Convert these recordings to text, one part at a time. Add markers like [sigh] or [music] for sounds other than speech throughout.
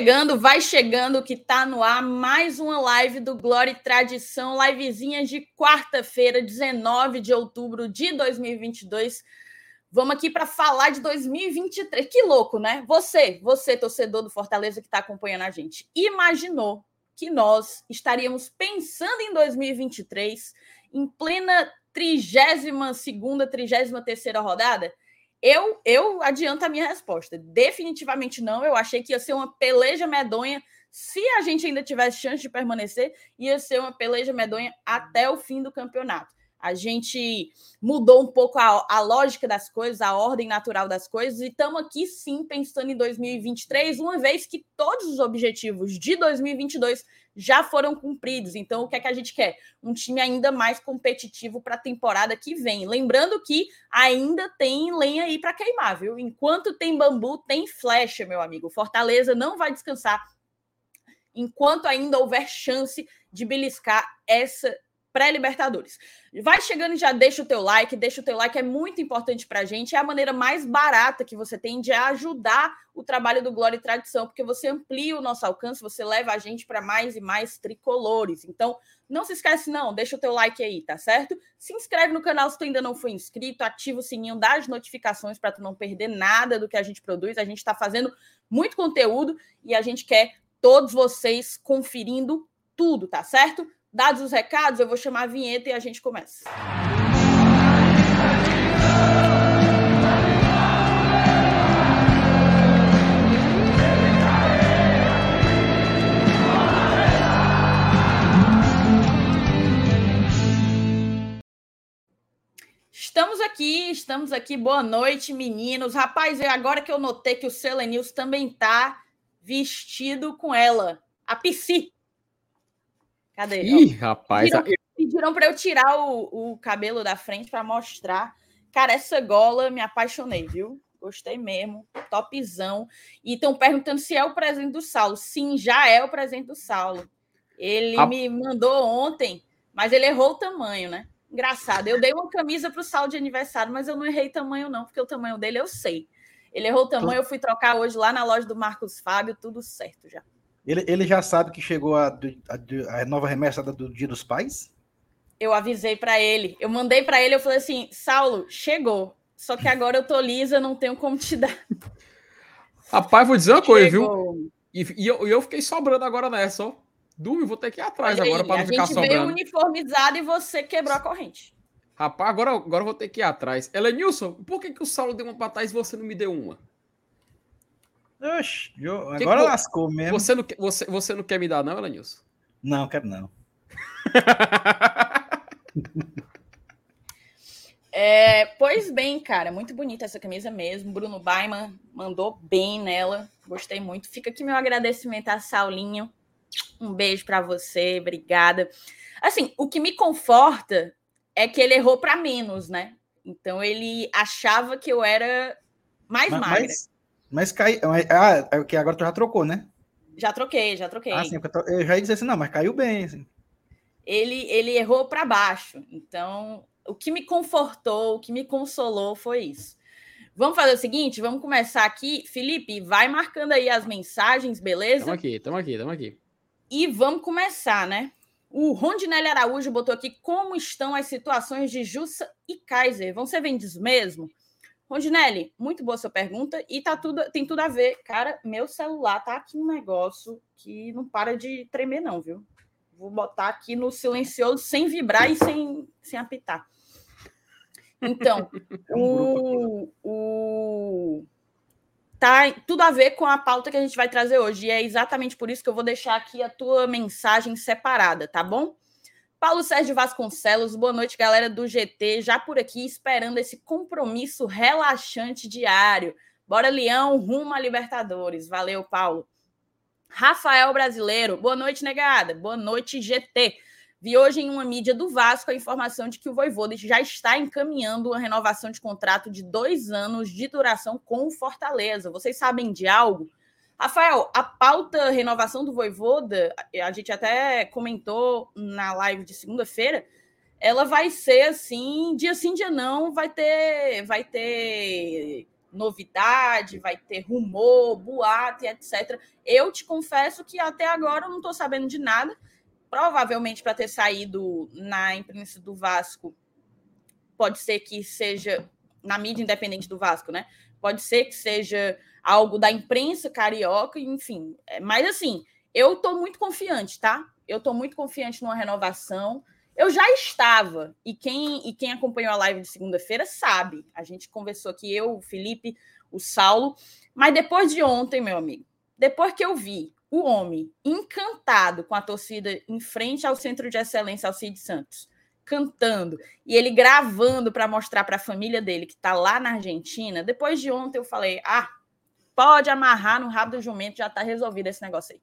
Chegando, vai chegando, que tá no ar mais uma live do Glória e Tradição, livezinha de quarta-feira, 19 de outubro de 2022. Vamos aqui para falar de 2023. Que louco, né? Você, você, torcedor do Fortaleza que está acompanhando a gente, imaginou que nós estaríamos pensando em 2023, em plena 32 segunda, 33 terceira rodada? Eu, eu adianto a minha resposta. Definitivamente não. Eu achei que ia ser uma peleja medonha. Se a gente ainda tivesse chance de permanecer, ia ser uma peleja medonha até o fim do campeonato. A gente mudou um pouco a, a lógica das coisas, a ordem natural das coisas, e estamos aqui sim pensando em 2023, uma vez que todos os objetivos de 2022 já foram cumpridos. Então, o que é que a gente quer? Um time ainda mais competitivo para a temporada que vem. Lembrando que ainda tem lenha aí para queimar, viu? Enquanto tem bambu, tem flecha, meu amigo. Fortaleza não vai descansar enquanto ainda houver chance de beliscar essa pré-Libertadores. Vai chegando e já deixa o teu like, deixa o teu like, é muito importante para a gente, é a maneira mais barata que você tem de ajudar o trabalho do Glória e Tradição, porque você amplia o nosso alcance, você leva a gente para mais e mais tricolores. Então, não se esquece não, deixa o teu like aí, tá certo? Se inscreve no canal se tu ainda não foi inscrito, ativa o sininho das notificações para tu não perder nada do que a gente produz. A gente está fazendo muito conteúdo e a gente quer todos vocês conferindo tudo, tá certo? Dados os recados, eu vou chamar a vinheta e a gente começa. Estamos aqui, estamos aqui. Boa noite, meninos. Rapaz, agora que eu notei que o Selenils também tá vestido com ela, a Psy. Cadê? Ih, rapaz. Pediram, pediram para eu tirar o, o cabelo da frente para mostrar. Cara, essa gola me apaixonei, viu? Gostei mesmo. Topzão. E estão perguntando se é o presente do Saulo. Sim, já é o presente do Saulo. Ele a... me mandou ontem, mas ele errou o tamanho, né? Engraçado. Eu dei uma camisa para o Saulo de aniversário, mas eu não errei tamanho, não, porque o tamanho dele eu sei. Ele errou o tamanho, eu fui trocar hoje lá na loja do Marcos Fábio, tudo certo já. Ele, ele já sabe que chegou a, a, a nova remessa do Dia dos Pais? Eu avisei para ele. Eu mandei para ele, eu falei assim: Saulo, chegou. Só que agora eu tô lisa, não tenho como te dar. [laughs] Rapaz, vou dizer uma coisa, viu? E, e eu, eu, fiquei sobrando agora nessa, ó. Dumi, vou ter que ir atrás Olha agora para não ficar sobrando. A gente veio uniformizado e você quebrou a corrente. Rapaz, agora, agora eu vou ter que ir atrás. Elenilson, por que, que o Saulo deu uma para trás e você não me deu uma? Oxi, eu, agora que, lascou mesmo. Você não, você, você não quer me dar, não, Elenilson? Não, quero não. [laughs] é, pois bem, cara, muito bonita essa camisa mesmo. Bruno Baiman mandou bem nela, gostei muito. Fica aqui meu agradecimento a Saulinho. Um beijo para você, obrigada. Assim, o que me conforta é que ele errou para menos, né? Então ele achava que eu era mais mas, magra. Mas, mas cai. Ah, é que agora tu já trocou, né? Já troquei, já troquei. Ah, sim, eu já ia dizer assim, não, mas caiu bem. Assim. Ele, ele errou para baixo. Então, o que me confortou, o que me consolou foi isso. Vamos fazer o seguinte, vamos começar aqui. Felipe, vai marcando aí as mensagens, beleza? Estamos aqui, estamos aqui, estamos aqui. E vamos começar, né? O Rondinelli Araújo botou aqui como estão as situações de Jussa e Kaiser. Vão ser vendidos mesmo? Rondinelli, muito boa sua pergunta e tá tudo, tem tudo a ver. Cara, meu celular tá aqui um negócio que não para de tremer, não, viu? Vou botar aqui no silencioso sem vibrar e sem, sem apitar. Então, [laughs] o, o, tá tudo a ver com a pauta que a gente vai trazer hoje. E é exatamente por isso que eu vou deixar aqui a tua mensagem separada, tá bom? Paulo Sérgio Vasconcelos, boa noite, galera do GT, já por aqui esperando esse compromisso relaxante diário. Bora, Leão, rumo a Libertadores. Valeu, Paulo. Rafael Brasileiro, boa noite, negada. Boa noite, GT. Vi hoje em uma mídia do Vasco a informação de que o Voivoda já está encaminhando uma renovação de contrato de dois anos de duração com o Fortaleza. Vocês sabem de algo? Rafael, a pauta renovação do Voivoda, a gente até comentou na live de segunda-feira, ela vai ser assim, dia sim, dia não, vai ter, vai ter novidade, vai ter rumor, boato etc. Eu te confesso que até agora eu não estou sabendo de nada. Provavelmente para ter saído na imprensa do Vasco, pode ser que seja na mídia independente do Vasco, né? Pode ser que seja algo da imprensa carioca, enfim. É, mas assim, eu estou muito confiante, tá? Eu estou muito confiante numa renovação. Eu já estava, e quem, e quem acompanhou a live de segunda-feira sabe. A gente conversou aqui, eu, o Felipe, o Saulo. Mas depois de ontem, meu amigo, depois que eu vi o homem encantado com a torcida em frente ao Centro de Excelência Alcide Santos, cantando, e ele gravando para mostrar para a família dele que está lá na Argentina, depois de ontem eu falei: ah, pode amarrar no rabo do jumento, já está resolvido esse negócio aí.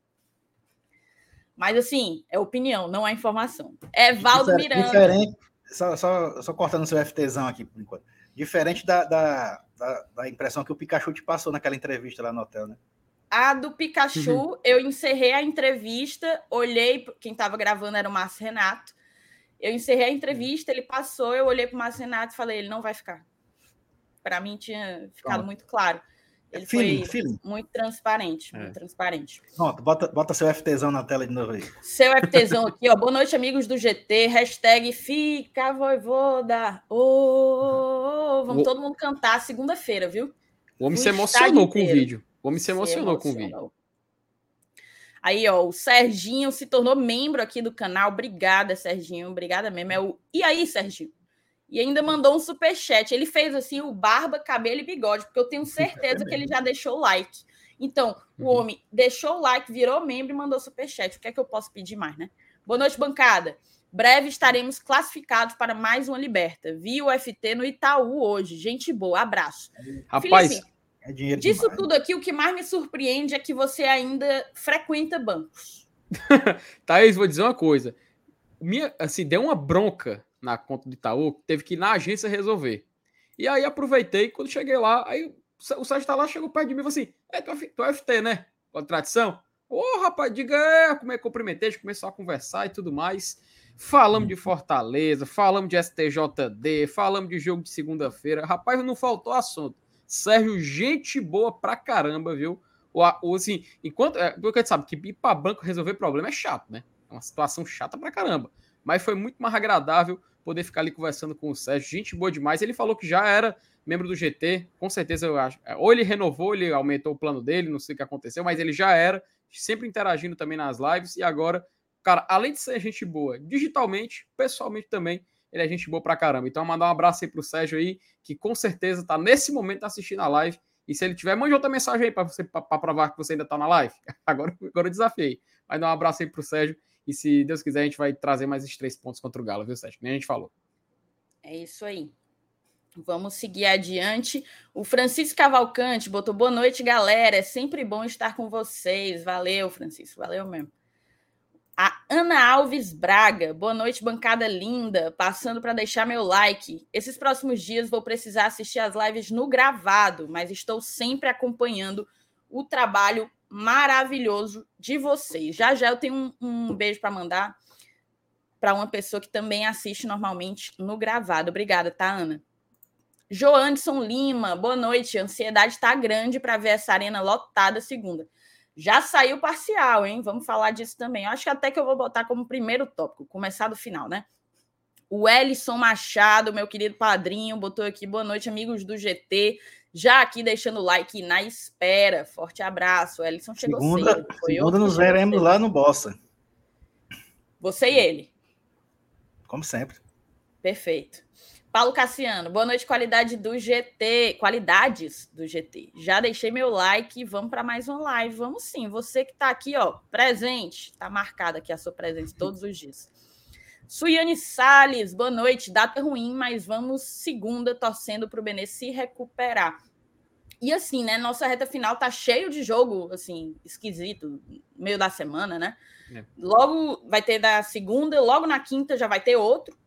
Mas, assim, é opinião, não é informação. É Valdo Miranda. Diferente, só, só, só cortando seu FTzão aqui, por enquanto. Diferente da, da, da, da, impressão que o Pikachu te passou naquela entrevista lá no hotel, né? A do Pikachu, uhum. eu encerrei a entrevista, olhei, quem estava gravando era o Márcio Renato. Eu encerrei a entrevista, ele passou, eu olhei para o Márcio Renato e falei: ele não vai ficar. Para mim tinha ficado muito claro. Ele feeling, foi feeling. muito transparente, é. muito transparente. Pronto, bota, bota seu FTzão na tela de novo aí. Seu [laughs] FTzão aqui, ó. Boa noite, amigos do GT. Hashtag fica voivoda. Oh, oh. Vamos o... todo mundo cantar segunda-feira, viu? O homem o se emocionou com o vídeo. O homem se emocionou, se com o vídeo. Aí, ó, o Serginho se tornou membro aqui do canal. Obrigada, Serginho. Obrigada mesmo. É o... E aí, Serginho? e ainda mandou um super chat. Ele fez assim o barba, cabelo e bigode, porque eu tenho certeza que ele já deixou o like. Então, o uhum. homem deixou o like, virou membro e mandou super chat. O que é que eu posso pedir mais, né? Boa noite, bancada. Breve estaremos classificados para mais uma liberta. Vi o FT no Itaú hoje. Gente boa, abraço. Rapaz, Felipe, é dinheiro disso demais. tudo aqui, o que mais me surpreende é que você ainda frequenta bancos. [laughs] Thaís, vou dizer uma coisa. Minha, assim, deu uma bronca na conta do Itaú, teve que ir na agência resolver. E aí aproveitei, quando cheguei lá, aí o Sérgio tá lá, chegou perto de mim e falou assim: É, tu é, tu é FT, né? Com tradição? Ô, oh, rapaz, diga é, como é que cumprimentei, a gente começou a conversar e tudo mais. Falamos de Fortaleza, falamos de STJD, falamos de jogo de segunda-feira. Rapaz, não faltou assunto. Sérgio, gente boa pra caramba, viu? O, o assim, enquanto. É, porque a gente sabe que ir pra banco resolver problema é chato, né? É uma situação chata pra caramba mas foi muito mais agradável poder ficar ali conversando com o Sérgio. Gente boa demais. Ele falou que já era membro do GT, com certeza eu acho. É, ou ele renovou, ele aumentou o plano dele, não sei o que aconteceu, mas ele já era, sempre interagindo também nas lives. E agora, cara, além de ser gente boa digitalmente, pessoalmente também, ele é gente boa pra caramba. Então, mandar um abraço aí pro Sérgio aí, que com certeza tá nesse momento assistindo a live. E se ele tiver, mande outra mensagem aí para você para provar que você ainda tá na live. [laughs] Agora, agora eu desafiei. Mas dá um abraço aí pro Sérgio e se Deus quiser, a gente vai trazer mais esses três pontos contra o Galo, viu, Sérgio? Nem a gente falou. É isso aí. Vamos seguir adiante. O Francisco Cavalcante botou boa noite, galera. É sempre bom estar com vocês. Valeu, Francisco. Valeu mesmo. A Ana Alves Braga, boa noite, bancada linda. Passando para deixar meu like. Esses próximos dias vou precisar assistir as lives no gravado, mas estou sempre acompanhando o trabalho maravilhoso de vocês. Já já eu tenho um, um beijo para mandar para uma pessoa que também assiste normalmente no gravado. Obrigada, tá, Ana? Joanderson Lima, boa noite. A ansiedade está grande para ver essa arena lotada segunda. Já saiu parcial, hein? Vamos falar disso também. Eu acho que até que eu vou botar como primeiro tópico, começar do final, né? O Ellison Machado, meu querido padrinho, botou aqui boa noite, amigos do GT. Já aqui deixando o like na espera. Forte abraço. Ellison chegou segunda, cedo. Foi segunda nos veremos lá no Bossa. Você e ele. Como sempre. Perfeito. Paulo Cassiano, boa noite, qualidade do GT. Qualidades do GT. Já deixei meu like e vamos para mais uma live. Vamos sim. Você que está aqui, ó, presente. Está marcada aqui a sua presença todos os dias. Suiane Salles, boa noite. Data ruim, mas vamos segunda torcendo para o Benê se recuperar. E assim, né? Nossa reta final tá cheio de jogo, assim, esquisito, meio da semana, né? É. Logo vai ter da segunda, logo na quinta já vai ter outro.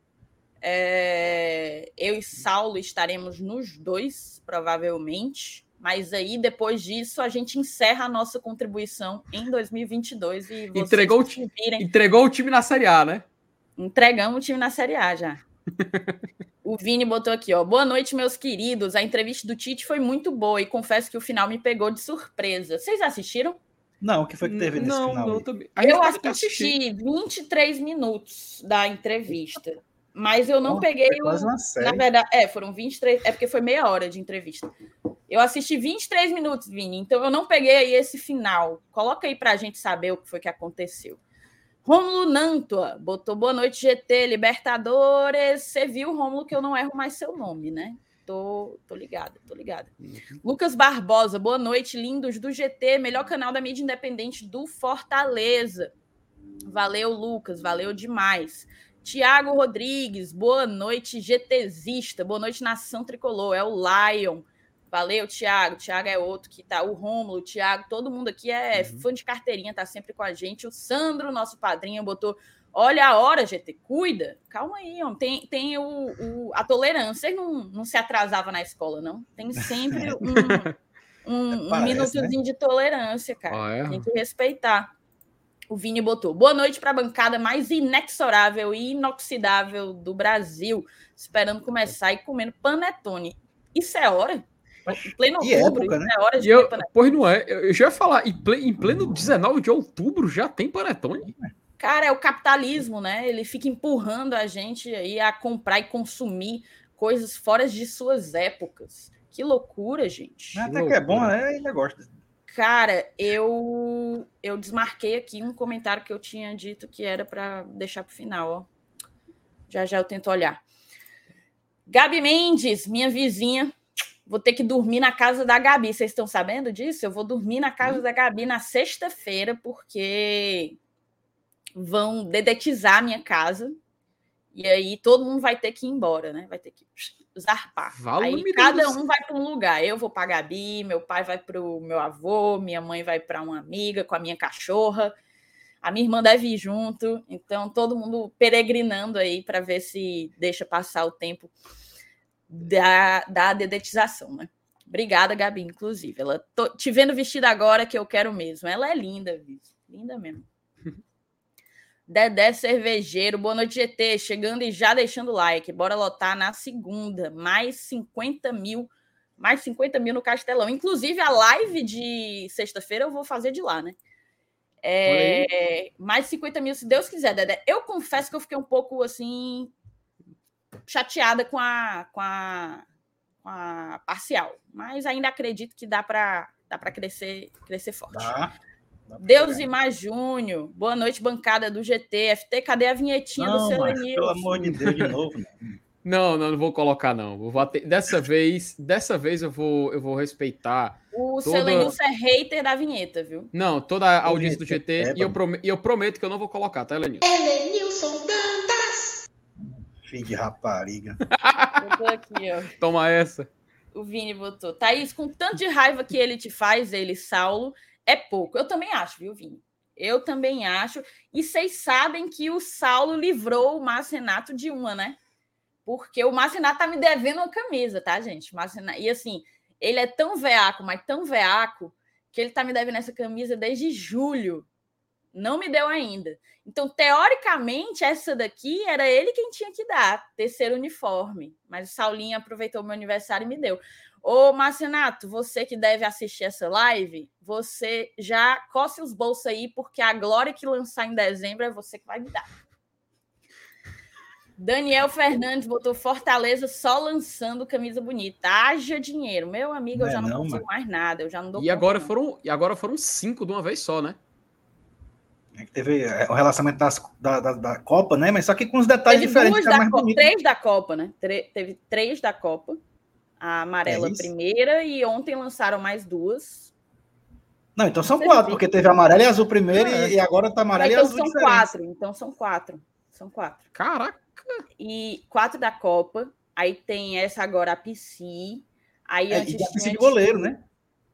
É... Eu e Saulo estaremos nos dois, provavelmente. Mas aí, depois disso, a gente encerra a nossa contribuição em 2022 e entregou, o, entregou o time na Série A, né? Entregamos o time na Série A já. [laughs] O Vini botou aqui, ó. Boa noite, meus queridos. A entrevista do Tite foi muito boa e confesso que o final me pegou de surpresa. Vocês assistiram? Não, o que foi que teve nesse não, final? Não, também. Eu assisti 23 minutos da entrevista, mas eu não Nossa, peguei o. Na verdade, é, foram 23. É porque foi meia hora de entrevista. Eu assisti 23 minutos, Vini, então eu não peguei aí esse final. Coloca aí pra gente saber o que foi que aconteceu. Rômulo Nantua botou boa noite, GT, Libertadores. Você viu, Rômulo, que eu não erro mais seu nome, né? Tô, tô ligada, tô ligada. Lucas Barbosa, boa noite, lindos do GT, melhor canal da mídia independente do Fortaleza. Valeu, Lucas, valeu demais. Tiago Rodrigues, boa noite, GTzista, boa noite, Nação Tricolor, é o Lion. Valeu, Tiago. Tiago é outro que tá. O Rômulo, o Tiago, todo mundo aqui é Uhum. fã de carteirinha, tá sempre com a gente. O Sandro, nosso padrinho, botou. Olha a hora, GT, cuida. Calma aí, ó. Tem, tem o, o- a tolerância. Ele não, não se atrasava na escola, não. Tem sempre [laughs] um, um, um Parece, minutozinho de tolerância, cara. Ah, é? Tem que respeitar. O Vini botou. Boa noite para a bancada mais inexorável e inoxidável do Brasil. Esperando começar e comendo panetone. Isso é hora? Em pleno E outubro, época, isso né? é hora de E eu, ter panetone. pois não é, eu já ia falar, em ple- em pleno 19 de outubro já tem panetone? Cara, é o capitalismo, né? Ele fica empurrando a gente aí a comprar e consumir coisas fora de suas épocas. Que loucura, gente. Até que é bom, né? Ainda gosto. Cara, eu eu desmarquei aqui um comentário que eu tinha dito que era para deixar para o final, ó. Já já eu tento olhar. Gabi Mendes, minha vizinha, vou ter que dormir na casa da Gabi. Vocês estão sabendo disso? Eu vou dormir na casa da Gabi na sexta-feira porque vão dedetizar a minha casa. E aí todo mundo vai ter que ir embora, né? Vai ter que zarpar. Valeu, aí cada Deus. um vai para um lugar. Eu vou para Gabi, meu pai vai para o meu avô, minha mãe vai para uma amiga com a minha cachorra. A minha irmã deve ir junto. Então todo mundo peregrinando aí para ver se deixa passar o tempo da, da dedetização, né? Obrigada, Gabi, inclusive. Ela tô te vendo vestida agora que eu quero mesmo. Ela é linda, Viz. linda mesmo. Dedé Cervejeiro, boa noite, GT. Chegando e já deixando like. Bora lotar na segunda. Mais 50 mil. Mais 50 mil no Castelão. Inclusive, a live de sexta-feira eu vou fazer de lá, né? É, mais 50 mil, se Deus quiser, Dedé. Eu confesso que eu fiquei um pouco assim. chateada com a, com a, com a parcial. Mas ainda acredito que dá para dá para crescer, crescer forte. Tá. Dá Deus e mais Júnior. Boa noite, bancada do GT. FT, cadê a vinhetinha do Não, seu macho, Lenil? pelo amor de Deus, de novo. né? Não, não, não vou colocar não. Vou bater- Dessa vez, dessa vez eu vou, eu vou respeitar. O Toda- seu Lenilson é hater da vinheta, viu? Não, toda a audiência do GT é, e eu, mano. prome- e eu prometo que eu não vou colocar, tá, Elenil? Filho de rapariga. Eu tô aqui, ó. Toma essa. O Vini botou. Thaís, com tanto de raiva que ele te faz, ele, Saulo, é pouco. Eu também acho, viu, Vini? Eu também acho. E vocês sabem que o Saulo livrou o Márcio de uma, né? Porque o Márcio tá me devendo uma camisa, tá, gente? Márcio E assim, ele é tão veaco, mas tão veaco, que ele tá me devendo essa camisa desde julho. Não me deu ainda. Então, teoricamente, essa daqui era ele quem tinha que dar, terceiro uniforme. Mas o Saulinho aproveitou meu aniversário e me deu. Ô, Marcenato, você que deve assistir essa live, você já coce os bolsos aí, porque a glória que lançar em dezembro é você que vai me dar. Daniel Fernandes botou Fortaleza só lançando camisa bonita. Haja dinheiro. Meu amigo, Não eu é já não, não, consigo mano. mais nada. Eu já não dou E agora não. foram, e agora foram cinco de uma vez só, né? É que Teve é, o relacionamento das- da, da, da Copa, né? Mas só que com os detalhes Teve diferentes, duas fica da mais Copa, bonito. três da Copa, né? Tre- teve três da Copa. A amarela É primeira e ontem lançaram mais duas. Não, então são Você quatro, viu? porque teve amarelo e azul primeiro É. e, agora tá amarelo então e azul são diferente. quatro. Então são quatro. São quatro. Caraca. E quatro da Copa. Aí tem essa agora, a PC. Aí É, antes e a tinha de goleiro, né?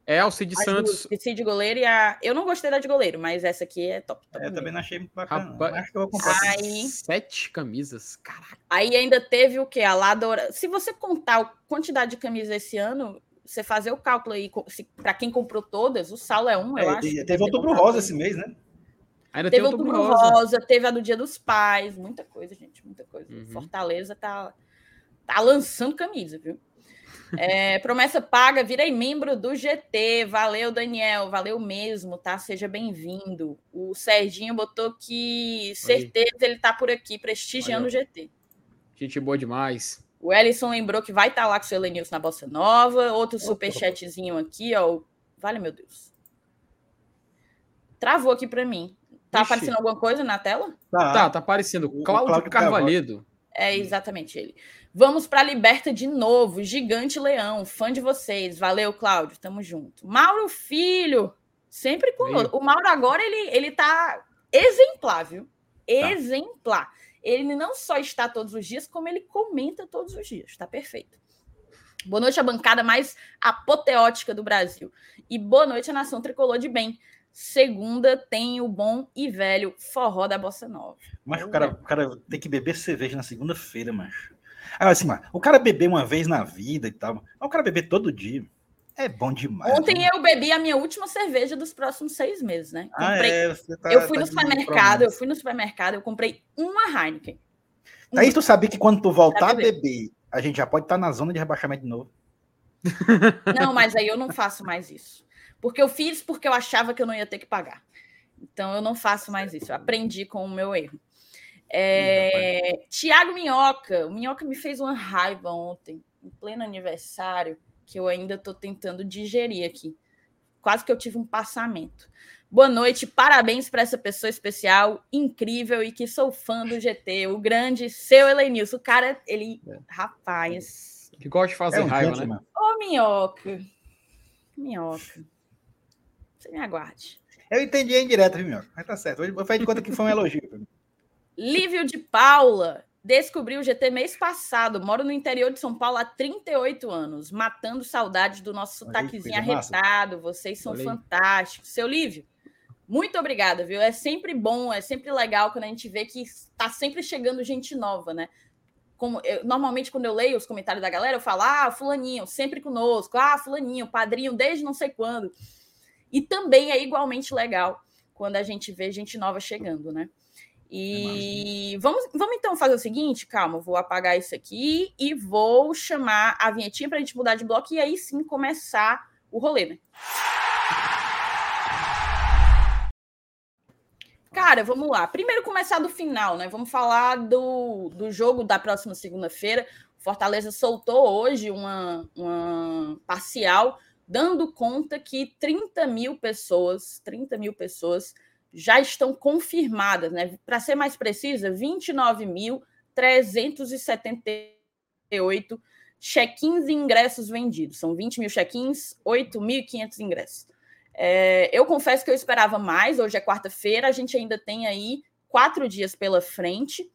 É, Alcide As Santos. duas, de goleiro e a. Eu não gostei da de goleiro, mas essa aqui é top. top É, também não achei muito bacana. Rapaz. Acho que eu vou comprar. Aí- Sete camisas. Caraca. Aí ainda teve o quê? A Ladora. Se você contar a quantidade de camisas esse ano, você fazer o cálculo aí, para quem comprou todas, o Saulo é um, eu É, acho. teve- que teve outubro rosa esse mês, né? Ainda Teve outubro outubro rosa. rosa. teve a do Dia dos Pais, muita coisa, gente, muita coisa. Uhum. Fortaleza tá Tá lançando camisa, viu? É, promessa paga, virei membro do GT. Valeu, Daniel. Valeu mesmo, tá? Seja bem-vindo. O Serginho botou que certeza ele tá por aqui, prestigiando Valeu. o GT. Gente boa demais. O Ellison lembrou que vai estar tá lá com o seu Elenilson na Bossa Nova. Outro superchatzinho aqui, ó. Vale, meu Deus. Travou aqui para mim. Tá Ixi. aparecendo alguma coisa na tela? Tá, tá, tá aparecendo. Cláudio, Cláudio Carvalhedo. É exatamente ele. Vamos para a Liberta de novo. Gigante Leão, fã de vocês. Valeu, Cláudio. Tamo junto. Mauro Filho, sempre conosco. O Mauro agora ele, ele tá exemplar, viu? Tá. Exemplar. Ele não só está todos os dias, como ele comenta todos os dias. Tá perfeito. Boa noite, a bancada mais apoteótica do Brasil. E boa noite, a nação tricolor de bem. Segunda tem o bom e velho forró da Bossa Nova. Mas o cara, o cara tem que beber cerveja na segunda-feira, macho. Aí, assim, mano, o cara beber uma vez na vida e tal, mas o cara beber todo dia é bom demais. Ontem né? eu bebi a minha última cerveja dos próximos seis meses, né? Ah, comprei... Ah, é, tá, eu fui tá no supermercado, eu fui no supermercado, eu comprei uma Heineken. Uma. Aí tu sabia que quando tu voltar a beber, a gente já pode estar tá na zona de rebaixamento de novo. [laughs] Não, mas aí eu não faço mais isso. Porque eu fiz porque eu achava que eu não ia ter que pagar. Então eu não faço mais isso. Eu aprendi com o meu erro. É... Tiago Minhoca. O Minhoca me fez uma raiva ontem, em pleno aniversário, que eu ainda estou tentando digerir aqui. Quase que eu tive um passamento. Boa noite, parabéns para essa pessoa especial, incrível e que sou fã do GT, o grande seu Elenilson. O cara, ele. É. Rapaz. Que gosta de fazer é um raiva, né? Ô, Minhoca. Minhoca. Você me aguarde. Eu entendi em direto, viu, meu? Mas tá certo. Hoje eu fazer de conta que foi um elogio. Lívio de Paula. Descobri o GT mês passado. Moro no interior de São Paulo há 38 anos. Matando saudades do nosso sotaquezinho arretado. Vocês são Olhei. fantásticos. Seu Lívio, muito obrigada, viu? É sempre bom, é sempre legal quando a gente vê que está sempre chegando gente nova, né? Como eu, normalmente, quando eu leio os comentários da galera, eu falo, ah, fulaninho, sempre conosco, ah, fulaninho, padrinho, desde não sei quando. E também é igualmente legal quando a gente vê gente nova chegando, né? E vamos, vamos então fazer o seguinte, calma, vou apagar isso aqui e vou chamar a vinhetinha para a gente mudar de bloco e aí sim começar o rolê, né? Cara, vamos lá. Primeiro começar do final, né? Vamos falar do, do jogo da próxima segunda-feira. Fortaleza soltou hoje uma, uma parcial dando conta que 30 mil pessoas, 30 mil pessoas já estão confirmadas, né? Para ser mais precisa, 29.378 check-ins e ingressos vendidos. São 20 mil check-ins, 8.500 ingressos. É, eu confesso que eu esperava mais. Hoje é quarta-feira, a gente ainda tem aí quatro dias pela frente.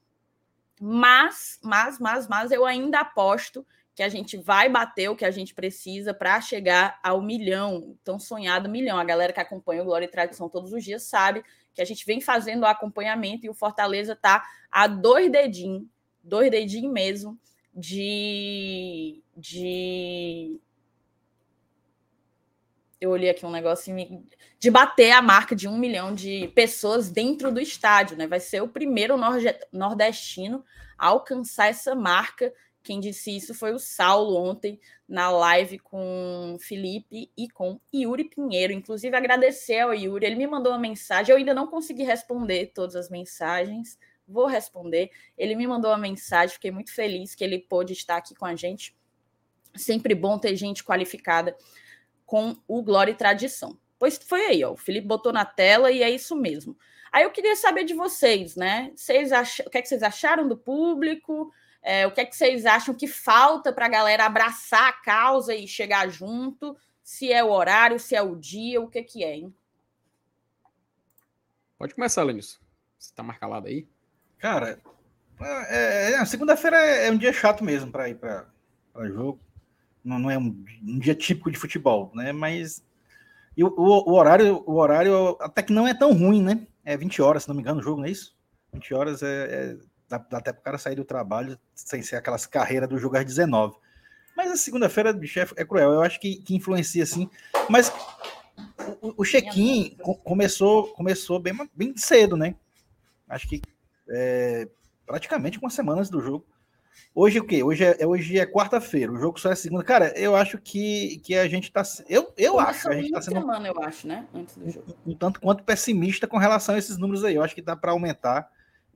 Mas, mas, mas, mas eu ainda aposto que a gente vai bater o que a gente precisa para chegar ao milhão, tão sonhado milhão. A galera que acompanha o Glória e Tradição todos os dias sabe que a gente vem fazendo o acompanhamento e o Fortaleza está a dois dedinhos, dois dedinhos mesmo, de, de. Eu olhei aqui um negócio de bater a marca de um milhão de pessoas dentro do estádio, né? Vai ser o primeiro nordestino a alcançar essa marca quem disse isso foi o Saulo ontem na live com Felipe e com Yuri Pinheiro. Inclusive, agradecer ao Yuri. Ele me mandou uma mensagem. Eu ainda não consegui responder todas as mensagens. Vou responder. Ele me mandou uma mensagem. Fiquei muito feliz que ele pôde estar aqui com a gente. Sempre bom ter gente qualificada com o Glória e Tradição. Pois foi aí, ó. O Felipe botou na tela e é isso mesmo. Aí eu queria saber de vocês, né? Vocês ach... O que, é que vocês acharam do público? É, o que é que vocês acham que falta para a galera abraçar a causa e chegar junto? Se é o horário, se é o dia, o que, que é, hein? Pode começar, Lenilson. Você está marcalado aí? Cara, é, é, segunda-feira é, é um dia chato mesmo para ir para jogo. Não, não é um, um, dia típico de futebol, né? Mas o, o, o, horário, o horário até que não é tão ruim, né? É 20 horas, se não me engano, o jogo, não é isso? 20 horas é, é Dá, dá até para o cara sair do trabalho sem ser aquelas carreiras do jogo às 19. Mas a segunda-feira, bicho, é, é cruel. Eu acho que, que influencia sim. Mas o, o check-in começou, começou bem, bem cedo, né? Acho que é, praticamente com as semanas do jogo. Hoje o quê? Hoje é, hoje é quarta-feira, o jogo só é segunda. Cara, eu acho que, que a gente tá. Eu, eu acho que a gente tá sendo. semana, eu acho, né? Antes do jogo. Um, um tanto quanto pessimista com relação a esses números aí. Eu acho que dá para aumentar,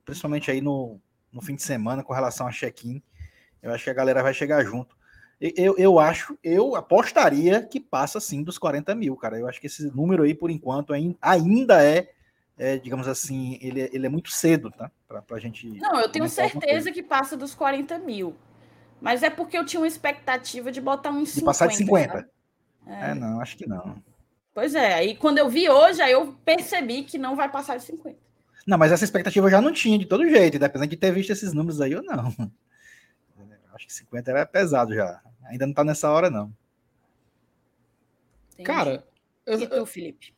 principalmente aí no, no fim de semana, com relação a check-in. Eu acho que a galera vai chegar junto. Eu, eu acho, eu apostaria que passa sim dos 40 mil, cara. Eu acho que esse número aí, por enquanto, ainda é é, digamos assim, ele, é, ele é muito cedo, tá? Pra, pra gente. Não, eu tenho certeza que passa dos 40 mil. Mas é porque eu tinha uma expectativa de botar uns 50. De passar de 50. É. é. não, acho que não. Pois é, aí quando eu vi hoje, aí eu percebi que não vai passar de 50. Não, mas essa expectativa eu já não tinha de todo jeito, independente de ter visto esses números aí ou não. Acho que 50 era pesado já. Ainda não tá nessa hora, não. Entendi. Cara, eu, e tu, Felipe?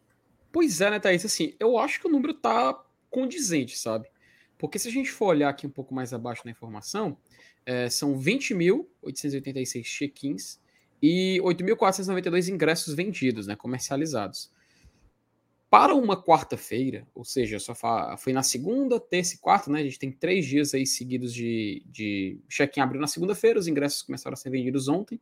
Pois é, né, Thaís? Assim, eu acho que o número tá condizente, sabe? Porque se a gente for olhar aqui um pouco mais abaixo na informação, é, são 20.886 check-ins e 8.492 ingressos vendidos, né, comercializados. Para uma quarta-feira, ou seja, só foi na segunda, terça e quarta, né? A gente tem três dias aí seguidos de, de check-in abriu na segunda-feira, os ingressos começaram a ser vendidos ontem.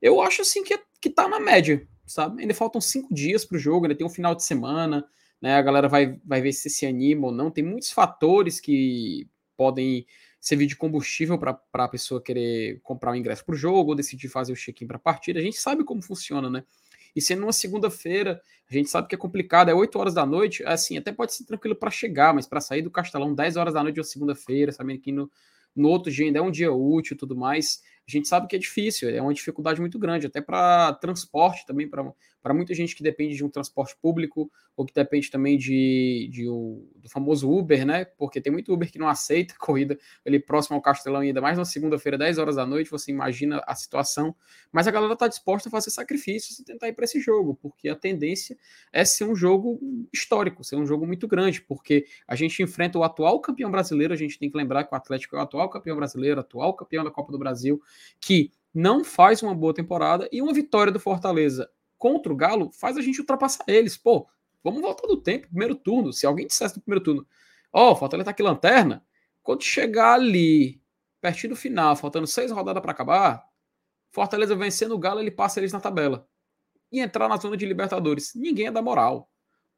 Eu acho assim que, que tá na média, sabe? Ainda faltam cinco dias para o jogo, ainda tem um final de semana, né? A galera vai, vai ver se se anima ou não. Tem muitos fatores que podem servir de combustível para a pessoa querer comprar o um ingresso para o jogo ou decidir fazer o check-in para a partida. A gente sabe como funciona, né? E sendo uma segunda-feira, a gente sabe que é complicado, é 8 horas da noite, assim, até pode ser tranquilo para chegar, mas para sair do Castelão 10 horas da noite de uma segunda-feira, sabendo que no, no outro dia ainda é um dia útil e tudo mais, a gente sabe que é difícil, é uma dificuldade muito grande, até para transporte também, para muita gente que depende de um transporte público, ou que depende também de, de o, do famoso Uber, né? Porque tem muito Uber que não aceita corrida ali próximo ao Castelão, ainda mais na segunda-feira, 10 horas da noite, você imagina a situação. Mas a galera está disposta a fazer sacrifícios e tentar ir para esse jogo, porque a tendência é ser um jogo histórico, ser um jogo muito grande, porque a gente enfrenta o atual campeão brasileiro, a gente tem que lembrar que o Atlético é o atual campeão brasileiro, atual campeão da Copa do Brasil, que não faz uma boa temporada e uma vitória do Fortaleza contra o Galo faz a gente ultrapassar eles. Pô, vamos voltar do tempo, primeiro turno. Se alguém dissesse no primeiro turno, ó, oh, Fortaleza tá aqui lanterna, quando chegar ali, pertinho do final, faltando seis rodadas para acabar, Fortaleza vencendo o Galo, ele passa eles na tabela. E entrar na zona de Libertadores. Ninguém é da moral.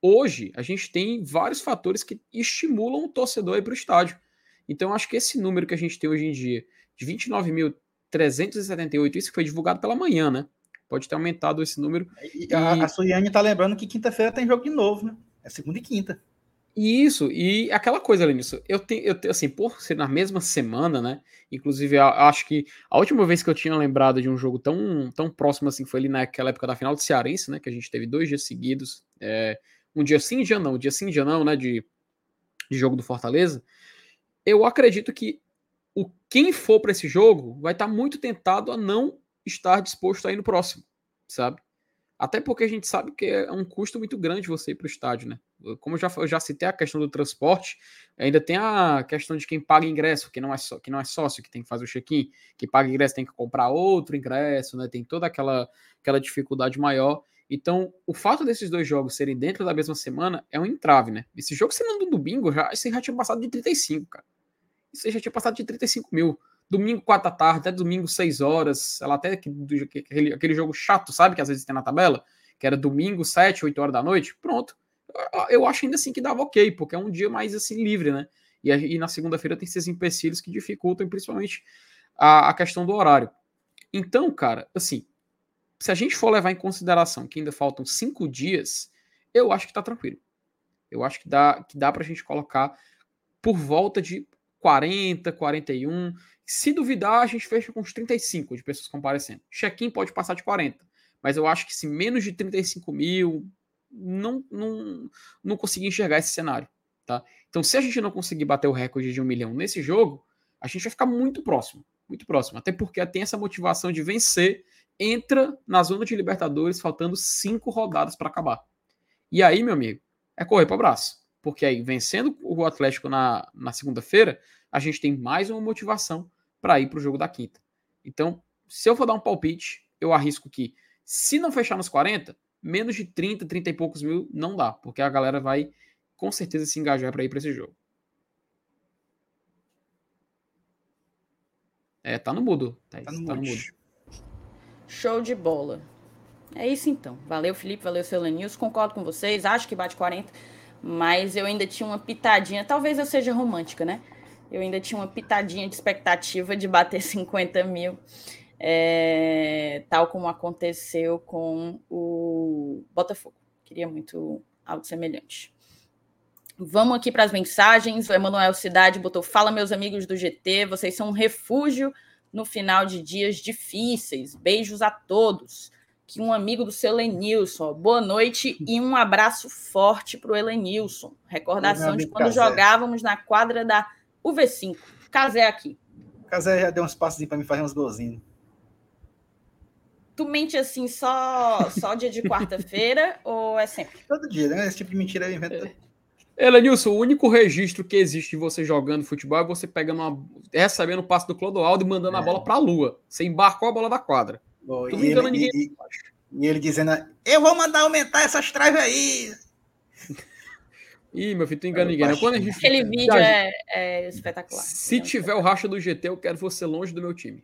Hoje, a gente tem vários fatores que estimulam o torcedor a ir para o estádio. Então, acho que esse número que a gente tem hoje em dia, de 29.378, isso foi divulgado pela manhã, né? Pode ter aumentado esse número. E, a, a Suiane tá lembrando que quinta-feira tem jogo de novo, né? É segunda e quinta. Isso, e aquela coisa, Lenilson, eu tenho, eu tenho, assim, por ser na mesma semana, né? Inclusive, acho que a última vez que eu tinha lembrado de um jogo tão, tão próximo assim foi ali naquela época da final do Cearense, né? Que a gente teve dois dias seguidos, é, um dia sim, dia não, um dia sim, dia não, né? De, de jogo do Fortaleza. Eu acredito que o quem for para esse jogo vai estar tá muito tentado a não estar disposto a ir no próximo, sabe? Até porque a gente sabe que é um custo muito grande você ir para o estádio, né? Como eu já, eu já citei a questão do transporte, ainda tem a questão de quem paga ingresso, que não é, só, que não é sócio, que tem que fazer o check-in, que paga ingresso tem que comprar outro ingresso, né? Tem toda aquela, aquela dificuldade maior. Então, o fato desses dois jogos serem dentro da mesma semana é um entrave, né? Esse jogo sendo no domingo, já, você já tinha passado de 35, cara. Você já tinha passado de 35 mil domingo, 4 da tarde, até domingo, 6 horas, lá, até aquele, aquele jogo chato, sabe, que às vezes tem na tabela, que era domingo, 7, 8 horas da noite, pronto. Eu acho ainda assim que dava ok, porque é um dia mais assim livre, né? E, e na segunda-feira tem esses empecilhos que dificultam principalmente a, a questão do horário. Então, cara, assim, se a gente for levar em consideração que ainda faltam cinco dias, eu acho que tá tranquilo. Eu acho que dá, que dá pra gente colocar por volta de 40, 41. Se duvidar, a gente fecha com uns 35 de pessoas comparecendo. Check-in pode passar de 40. Mas eu acho que se menos de 35 mil, não, não, não consegui enxergar esse cenário. Tá? Então, se a gente não conseguir bater o recorde de um milhão nesse jogo, a gente vai ficar muito próximo. Muito próximo. Até porque tem essa motivação de vencer, entra na zona de Libertadores, faltando cinco rodadas para acabar. E aí, meu amigo, é correr para o braço. Porque aí, vencendo o Atlético na, na segunda-feira, a gente tem mais uma motivação para ir para o jogo da quinta. Então, se eu for dar um palpite, eu arrisco que, se não fechar nos 40, menos de 30, 30 e poucos mil não dá, porque a galera vai com certeza se engajar para ir para esse jogo. É, tá no mudo. Tá, Tá no tá no mudo. Show de bola. É isso então. Valeu, Felipe, valeu, seu Lenils. Concordo com vocês, acho que bate 40, mas eu ainda tinha uma pitadinha, talvez eu seja romântica, né? Eu ainda tinha uma pitadinha de expectativa de bater [laughs] 50 mil, é, tal como aconteceu com o Botafogo. Queria muito algo semelhante. Vamos aqui para as mensagens. O Emanuel Cidade botou: Fala, meus amigos do GT, vocês são um refúgio no final de dias difíceis. Beijos a todos. Que um amigo do seu Lenilson. Boa noite e um abraço forte para o Elenilson. Recordação de quando jogávamos na quadra da UV5. Casé aqui. O Casé já deu uns passos para me fazer uns golzinhos. Tu mente assim só, só dia de quarta-feira [laughs] ou é sempre? Todo dia, né? Esse tipo de mentira eu invento. Elenilson, o único registro que existe de você jogando futebol é você pegando uma. recebendo o passe do Clodoaldo e mandando a É. bola pra lua. Você embarcou a bola da quadra. Bom, e, brincando ele, ninguém. e- e ele dizendo: Eu vou mandar aumentar essas traves aí. Ih, meu filho, tu engana É, ninguém. né? Quando a gente, Aquele vídeo a gente- é, é espetacular. Se tiver o racha do GT, eu quero você longe do meu time.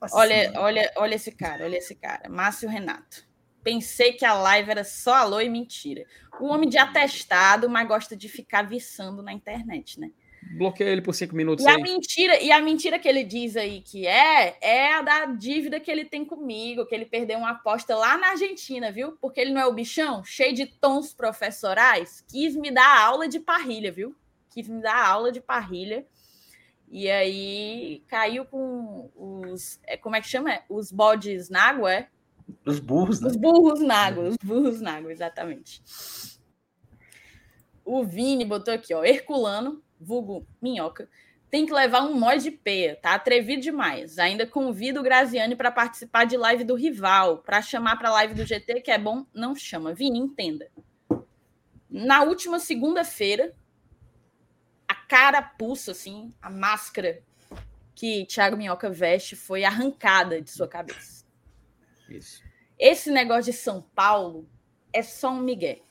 Nossa Olha, olha, olha esse cara, olha esse cara. Márcio Renato. Pensei que a live era só alô e mentira. O homem de atestado, mas gosta de ficar viçando na internet, né? Bloqueia ele por cinco minutos E a aí. mentira, e a mentira que ele diz aí que é, é a da dívida que ele tem comigo, que ele perdeu uma aposta lá na Argentina, viu? Porque ele não é o bichão, cheio de tons professorais, quis me dar aula de parrilha, viu? Quis me dar aula de parrilha. E aí caiu com os. é, Como é que chama? Os bodes na água, é? Os burros, né? Os burros na água, os burros na água, exatamente. O Vini botou aqui, ó, Herculano, vulgo minhoca, tem que levar um mod de peia, tá atrevido demais. Ainda convido o Graziani para participar de live do rival, para chamar para live do GT, que é bom, não chama. Vini, entenda. Na última segunda-feira, a carapuça, assim, a máscara que Thiago Minhoca veste foi arrancada de sua cabeça. Isso. Esse negócio de São Paulo é só um migué.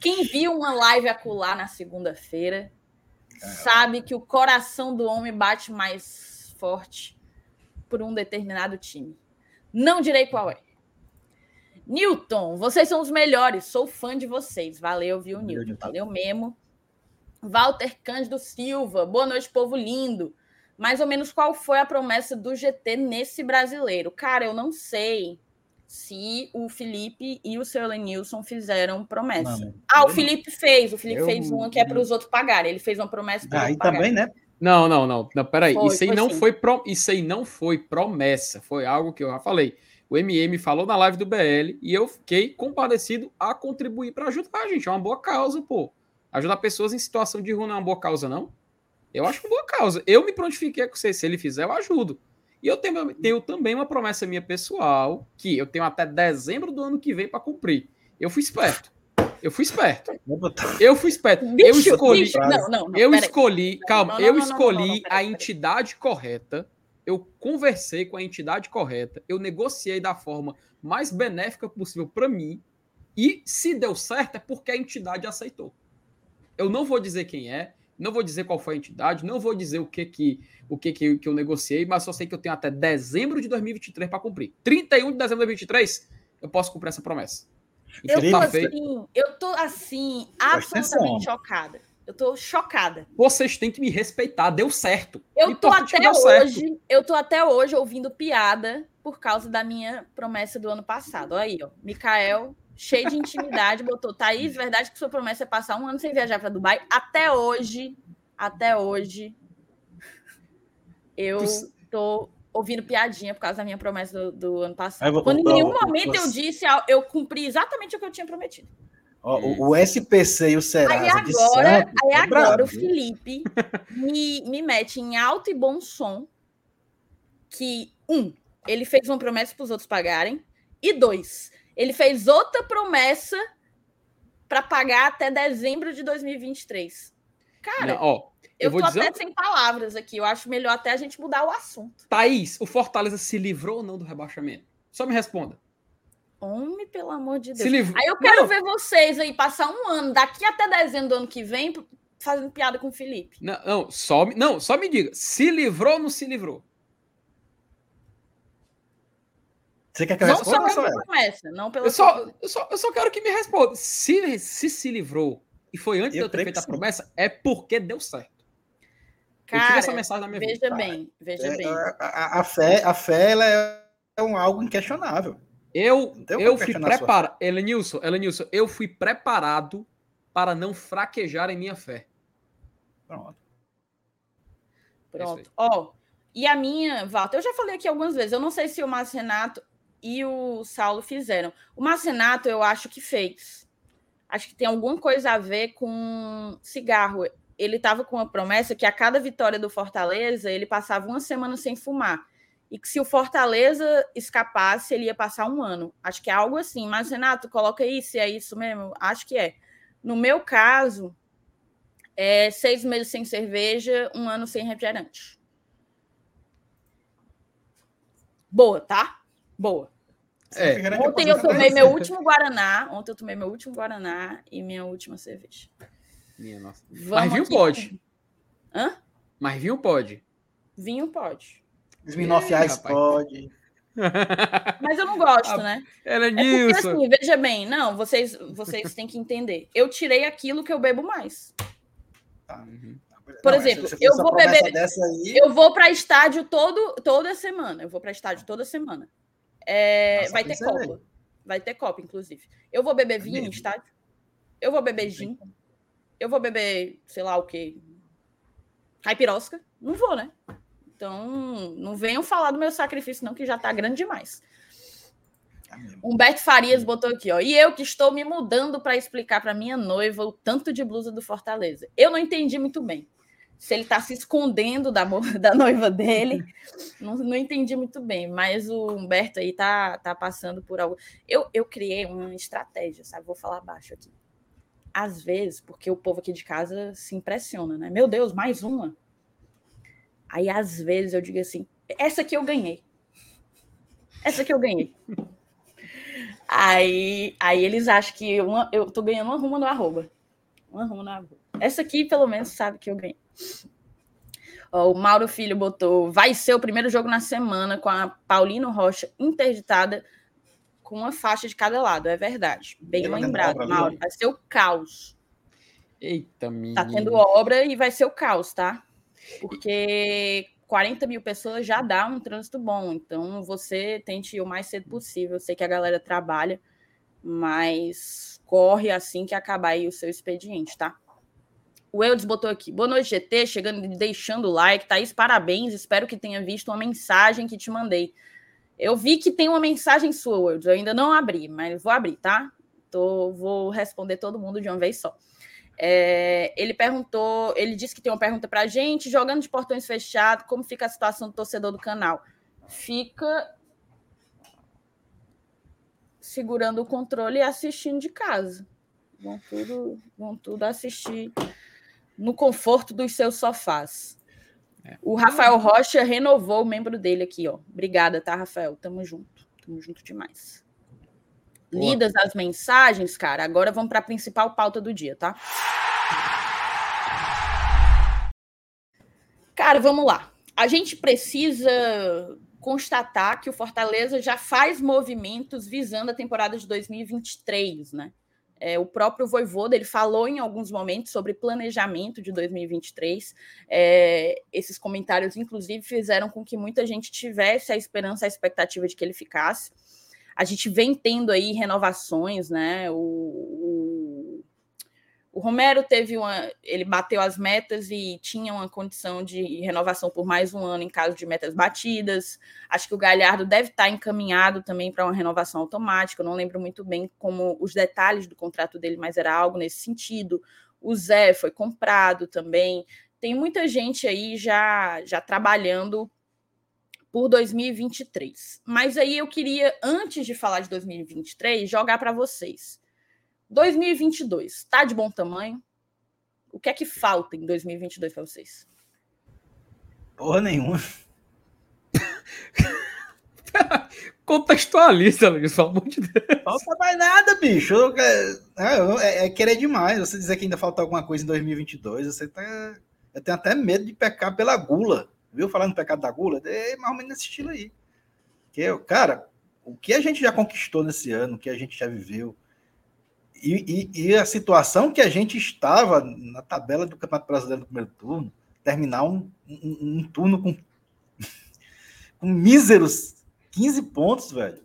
Quem viu uma live acular na segunda-feira sabe que o coração do homem bate mais forte por um determinado time. Não direi qual é. Newton, vocês são os melhores. Sou fã de vocês. Valeu, viu? Newton. Valeu mesmo. Walter Cândido Silva. Boa noite, povo lindo. Mais ou menos qual foi a promessa do GT nesse brasileiro? Cara, eu não sei se o Felipe e o seu Lenilson fizeram promessa. Não, Ah, o Felipe fez. O Felipe Eu- fez uma que é para os outros pagarem. Ele fez uma promessa para outros pagarem. também, né? Não, não, não. não peraí. Foi, isso aí foi não sim. foi pro... isso aí não foi promessa. Foi algo que eu já falei. O MM falou na live do BL e eu fiquei compadecido a contribuir para ajudar, gente. É uma boa causa, pô. Ajudar pessoas em situação de rua não é uma boa causa, não? Eu acho uma boa causa. Eu me prontifiquei com você. Se ele fizer, eu ajudo. E eu tenho, tenho também uma promessa minha pessoal, que eu tenho até dezembro do ano que vem para cumprir. Eu fui esperto. Eu fui esperto. Eu fui esperto. eu escolhi. bicho, não, não, não, Eu escolhi, calma, eu escolhi a entidade correta, eu conversei com a entidade correta, eu negociei da forma mais benéfica possível para mim, e se deu certo é porque a entidade aceitou. Eu não vou dizer quem é, não vou dizer qual foi a entidade, não vou dizer o que que, o que, que, que eu negociei, mas só sei que eu tenho até dezembro de 2023 para cumprir. 31 de dezembro de 2023, eu posso cumprir essa promessa. Eu Felipe, tô Tá feito. assim, eu tô assim, Presta absolutamente atenção. chocada. Eu tô chocada. Vocês têm que me respeitar, deu certo. Eu tô até deu certo. hoje, eu tô até hoje ouvindo piada por causa da minha promessa do ano passado. Olha aí, ó. Mikael, cheio de intimidade, botou Thaís, verdade que sua promessa é passar um ano sem viajar para Dubai. Até hoje, até hoje, eu tô ouvindo piadinha por causa da minha promessa do, do ano passado. Eu vou- Quando em eu- nenhum eu- momento eu você- disse, eu cumpri exatamente o que eu tinha prometido. Ó, o, o SPC e o Serasa Aí agora, Santos aí é agora o? Felipe me, me mete em alto e bom som que, um, ele fez uma promessa para os outros pagarem, e dois, ele fez outra promessa para pagar até dezembro de 2023. Cara, Não, ó, eu, eu, vou tô até sem palavras aqui. Eu acho melhor até a gente mudar o assunto. Thaís, o Fortaleza se livrou ou não do rebaixamento? Só me responda. Homem, pelo amor de Deus. Se livrou. Aí eu quero Não, ver vocês aí passar um ano, daqui até dezembro do ano que vem, fazendo piada com o Felipe. Não, não, só, me- não, só me diga. Se livrou ou não se livrou? Você quer que eu não responda? Só pela promessa, não pela eu só, eu, só, eu só quero que me responda. Se, se se livrou e foi antes eu de eu ter feito a promessa, é porque deu certo. Cara, eu tive essa mensagem na minha veja vida. bem, veja é, bem. A, a, a, fé, a fé ela é um, algo inquestionável. Eu, eu fui preparado. Elenilson, Elenilson, eu fui preparado para não fraquejar em minha fé. Pronto. Pronto. Ó, oh, e a minha, Walter, eu já falei aqui algumas vezes, eu não sei se o Márcio Renato e o Saulo fizeram. O Márcio Renato, eu acho que fez. Acho que tem alguma coisa a ver com cigarro. Ele estava com uma promessa que a cada vitória do Fortaleza, ele passava uma semana sem fumar. E que se o Fortaleza escapasse, ele ia passar um ano. Acho que é algo assim. Mas, Renato, coloca aí se é isso mesmo. Acho que é. No meu caso, é seis meses sem cerveja, um ano sem refrigerante. Boa, tá? Boa. É. Ontem eu tomei meu último Guaraná. Ontem eu tomei meu último Guaraná e minha última cerveja. Minha nossa. Mas vinho pode. Hã? Mas vinho pode. Vinho pode. Smirnoff Ice pode. [laughs] Mas eu não gosto, ah, né? Ela é, é porque, assim, veja bem, não, vocês, vocês têm que entender. Eu tirei aquilo que eu bebo mais. Tá. Uhum. Por não, exemplo, eu vou beber. Aí... Eu vou para estádio todo, toda semana. Eu vou para estádio toda semana. É, vai ter Copa. Vai ter Copa, inclusive. Eu vou beber é vinho em estádio. Eu vou beber gin. Eu vou beber, sei lá o quê. Caipirosca. Não vou, né? Então, não venham falar do meu sacrifício, não, que já tá grande demais. Humberto Farias botou aqui, ó. E eu que estou me mudando para explicar para minha noiva o tanto de blusa do Fortaleza. Eu não entendi muito bem. Se ele está se escondendo da, [laughs] da noiva dele, não, não entendi muito bem. Mas o Humberto aí tá, tá passando por algo. Eu, eu criei uma estratégia, sabe? Vou falar baixo aqui. Às vezes, porque o povo aqui de casa se impressiona, né? Meu Deus, mais uma. Aí, às vezes, eu digo assim: essa aqui eu ganhei. Essa aqui eu ganhei. Aí, aí eles acham que uma, eu tô ganhando uma ruma no arroba. Uma ruma no arroba. Essa aqui, pelo menos, sabe que eu ganhei. Ó, o Mauro Filho botou: vai ser o primeiro jogo na semana com a Paulino Rocha interditada com uma faixa de cada lado. É verdade. Bem Eu lembrado, Mauro. Vai ser o caos. Eita, minha. Tá tendo obra e vai ser o caos, tá? Porque 40 mil pessoas já dá um trânsito bom. Então, você tente ir o mais cedo possível. Eu sei que a galera trabalha, mas corre assim que acabar aí o seu expediente, tá? O Eudes botou aqui. Boa noite, GT. Chegando e deixando o like. Thaís, parabéns. Espero que tenha visto uma mensagem que te mandei. Eu vi que tem uma mensagem sua, Eudes. Eu ainda não abri, mas vou abrir, tá? Tô, vou responder todo mundo de uma vez só. É, ele perguntou, ele disse que tem uma pergunta para a gente, jogando de portões fechados, como fica a situação do torcedor do canal? Fica segurando o controle e assistindo de casa. Vão tudo, vão tudo assistir no conforto dos seus sofás. É. O Rafael Rocha renovou o membro dele aqui, ó. Obrigada, tá, Rafael? Tamo junto. Tamo junto demais. Boa. Lidas as mensagens, cara, agora vamos para a principal pauta do dia, tá? Cara, vamos lá. A gente precisa constatar que o Fortaleza já faz movimentos visando a temporada de 2023, né? É, o próprio Voivoda ele falou em alguns momentos sobre planejamento de 2023. É, esses comentários, inclusive, fizeram com que muita gente tivesse a esperança, a expectativa de que ele ficasse. A gente vem tendo aí renovações, né? O, o, o Romero teve uma. Ele bateu as metas e tinha uma condição de renovação por mais um ano em caso de metas batidas. Acho que o Galhardo deve estar encaminhado também para uma renovação automática. Eu não lembro muito bem como os detalhes do contrato dele, mas era algo nesse sentido. O Zé foi comprado também. Tem muita gente aí já, já trabalhando por 2023. Mas aí eu queria, antes de falar de 2023, jogar para vocês. 2022, está de bom tamanho? O que é que falta em 2022 para vocês? Porra nenhuma. [laughs] Contextualiza, Luiz, pelo amor de Deus. Falta mais nada, bicho. É, é, é, querer demais. Você dizer que ainda falta alguma coisa em 2022, você tá. Eu tenho até medo de pecar pela gula. Viu? Falando do pecado da gula, é mais ou menos nesse estilo aí. Que, cara, o que a gente já conquistou nesse ano, o que a gente já viveu, e, e, e, a situação que a gente estava na tabela do Campeonato Brasileiro no primeiro turno, terminar um, um, um turno com, [laughs] com míseros 15 pontos, velho.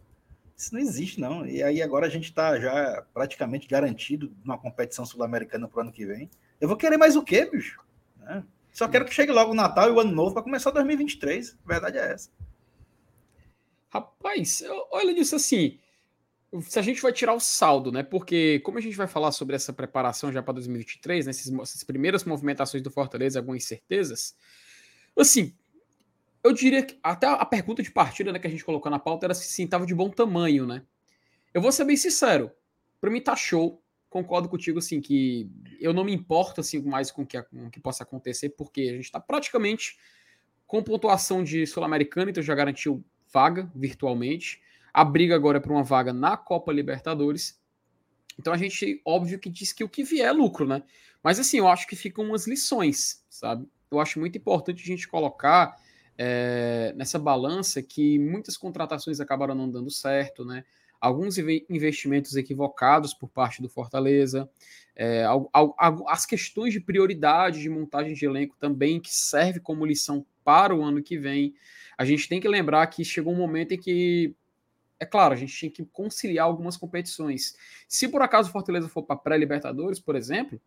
Isso não existe, não. E aí agora a gente está já praticamente garantido numa competição sul-americana para o ano que vem. Eu vou querer mais o quê, bicho? Né? Só quero que chegue logo o Natal e o Ano Novo para começar 2023. A verdade é essa. Rapaz, olha disso assim. Se a gente vai tirar o saldo, né? Porque, como a gente vai falar sobre essa preparação já para 2023, né, essas, primeiras movimentações do Fortaleza, algumas incertezas, assim, eu diria que até a pergunta de partida né, que a gente colocou na pauta era se sim, estava de bom tamanho, né? Eu vou ser bem sincero, para mim tá show. Concordo contigo, assim, que eu não me importo assim mais com o que, com que possa acontecer, porque a gente está praticamente com pontuação de Sul-Americana, então já garantiu vaga virtualmente. A briga agora é para uma vaga na Copa Libertadores. Então a gente, óbvio, que diz que o que vier é lucro, né? Mas assim, eu acho que ficam umas lições, sabe? Eu acho muito importante a gente colocar é, nessa balança que muitas contratações acabaram não dando certo, né? Alguns investimentos equivocados por parte do Fortaleza, é, as questões de prioridade de montagem de elenco também, que serve como lição para o ano que vem. A gente tem que lembrar que chegou um momento em que é claro, a gente tinha que conciliar algumas competições. Se por acaso o Fortaleza for para pré-Libertadores, por exemplo,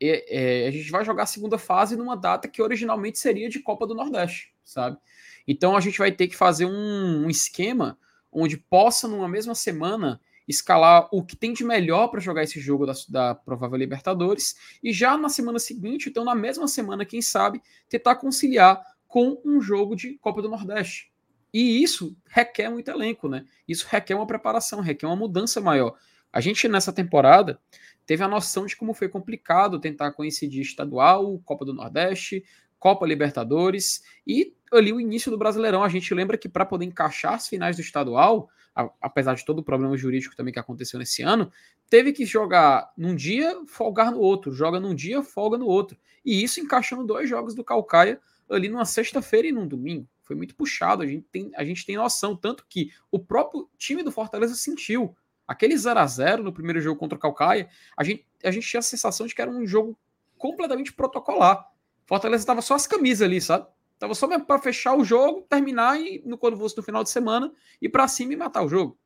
é, é, a gente vai jogar a segunda fase numa data que originalmente seria de Copa do Nordeste sabe? Então a gente vai ter que fazer um, um esquema onde possa, numa mesma semana, escalar o que tem de melhor para jogar esse jogo da, da provável Libertadores e já na semana seguinte, então na mesma semana, quem sabe, tentar conciliar com um jogo de Copa do Nordeste. E isso requer muito elenco, né? Isso requer uma preparação, requer uma mudança maior. A gente nessa temporada teve a noção de como foi complicado tentar coincidir estadual, Copa do Nordeste, Copa Libertadores e ali o início do Brasileirão. A gente lembra que para poder encaixar as finais do estadual, a, apesar de todo o problema jurídico também que aconteceu nesse ano, teve que jogar num dia, folgar no outro, joga num dia, folga no outro. E isso encaixando dois jogos do Calcaia ali numa sexta-feira e num domingo. Foi muito puxado, a gente, tem, a gente tem noção, tanto que o próprio time do Fortaleza sentiu. Aquele 0 a 0 no primeiro jogo contra o Calcaia, a gente, a gente tinha a sensação de que era um jogo completamente protocolar. Fortaleza tava só as camisas ali, sabe? Tava só mesmo para fechar o jogo, terminar e no quando fosse no final de semana ir para cima e matar o jogo.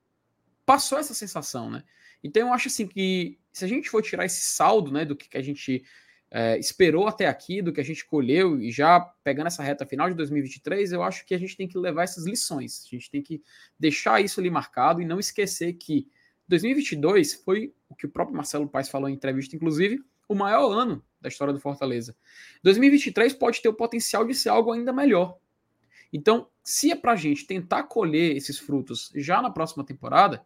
Passou essa sensação, né? Então eu acho assim que se a gente for tirar esse saldo, né, do que, que a gente é, esperou até aqui, do que a gente colheu e já pegando essa reta final de 2023, eu acho que a gente tem que levar essas lições. A gente tem que deixar isso ali marcado e não esquecer que 2022 foi o que o próprio Marcelo Paes falou em entrevista, inclusive, o maior ano da história do Fortaleza. 2023 pode ter o potencial de ser algo ainda melhor. Então, se é para a gente tentar colher esses frutos já na próxima temporada,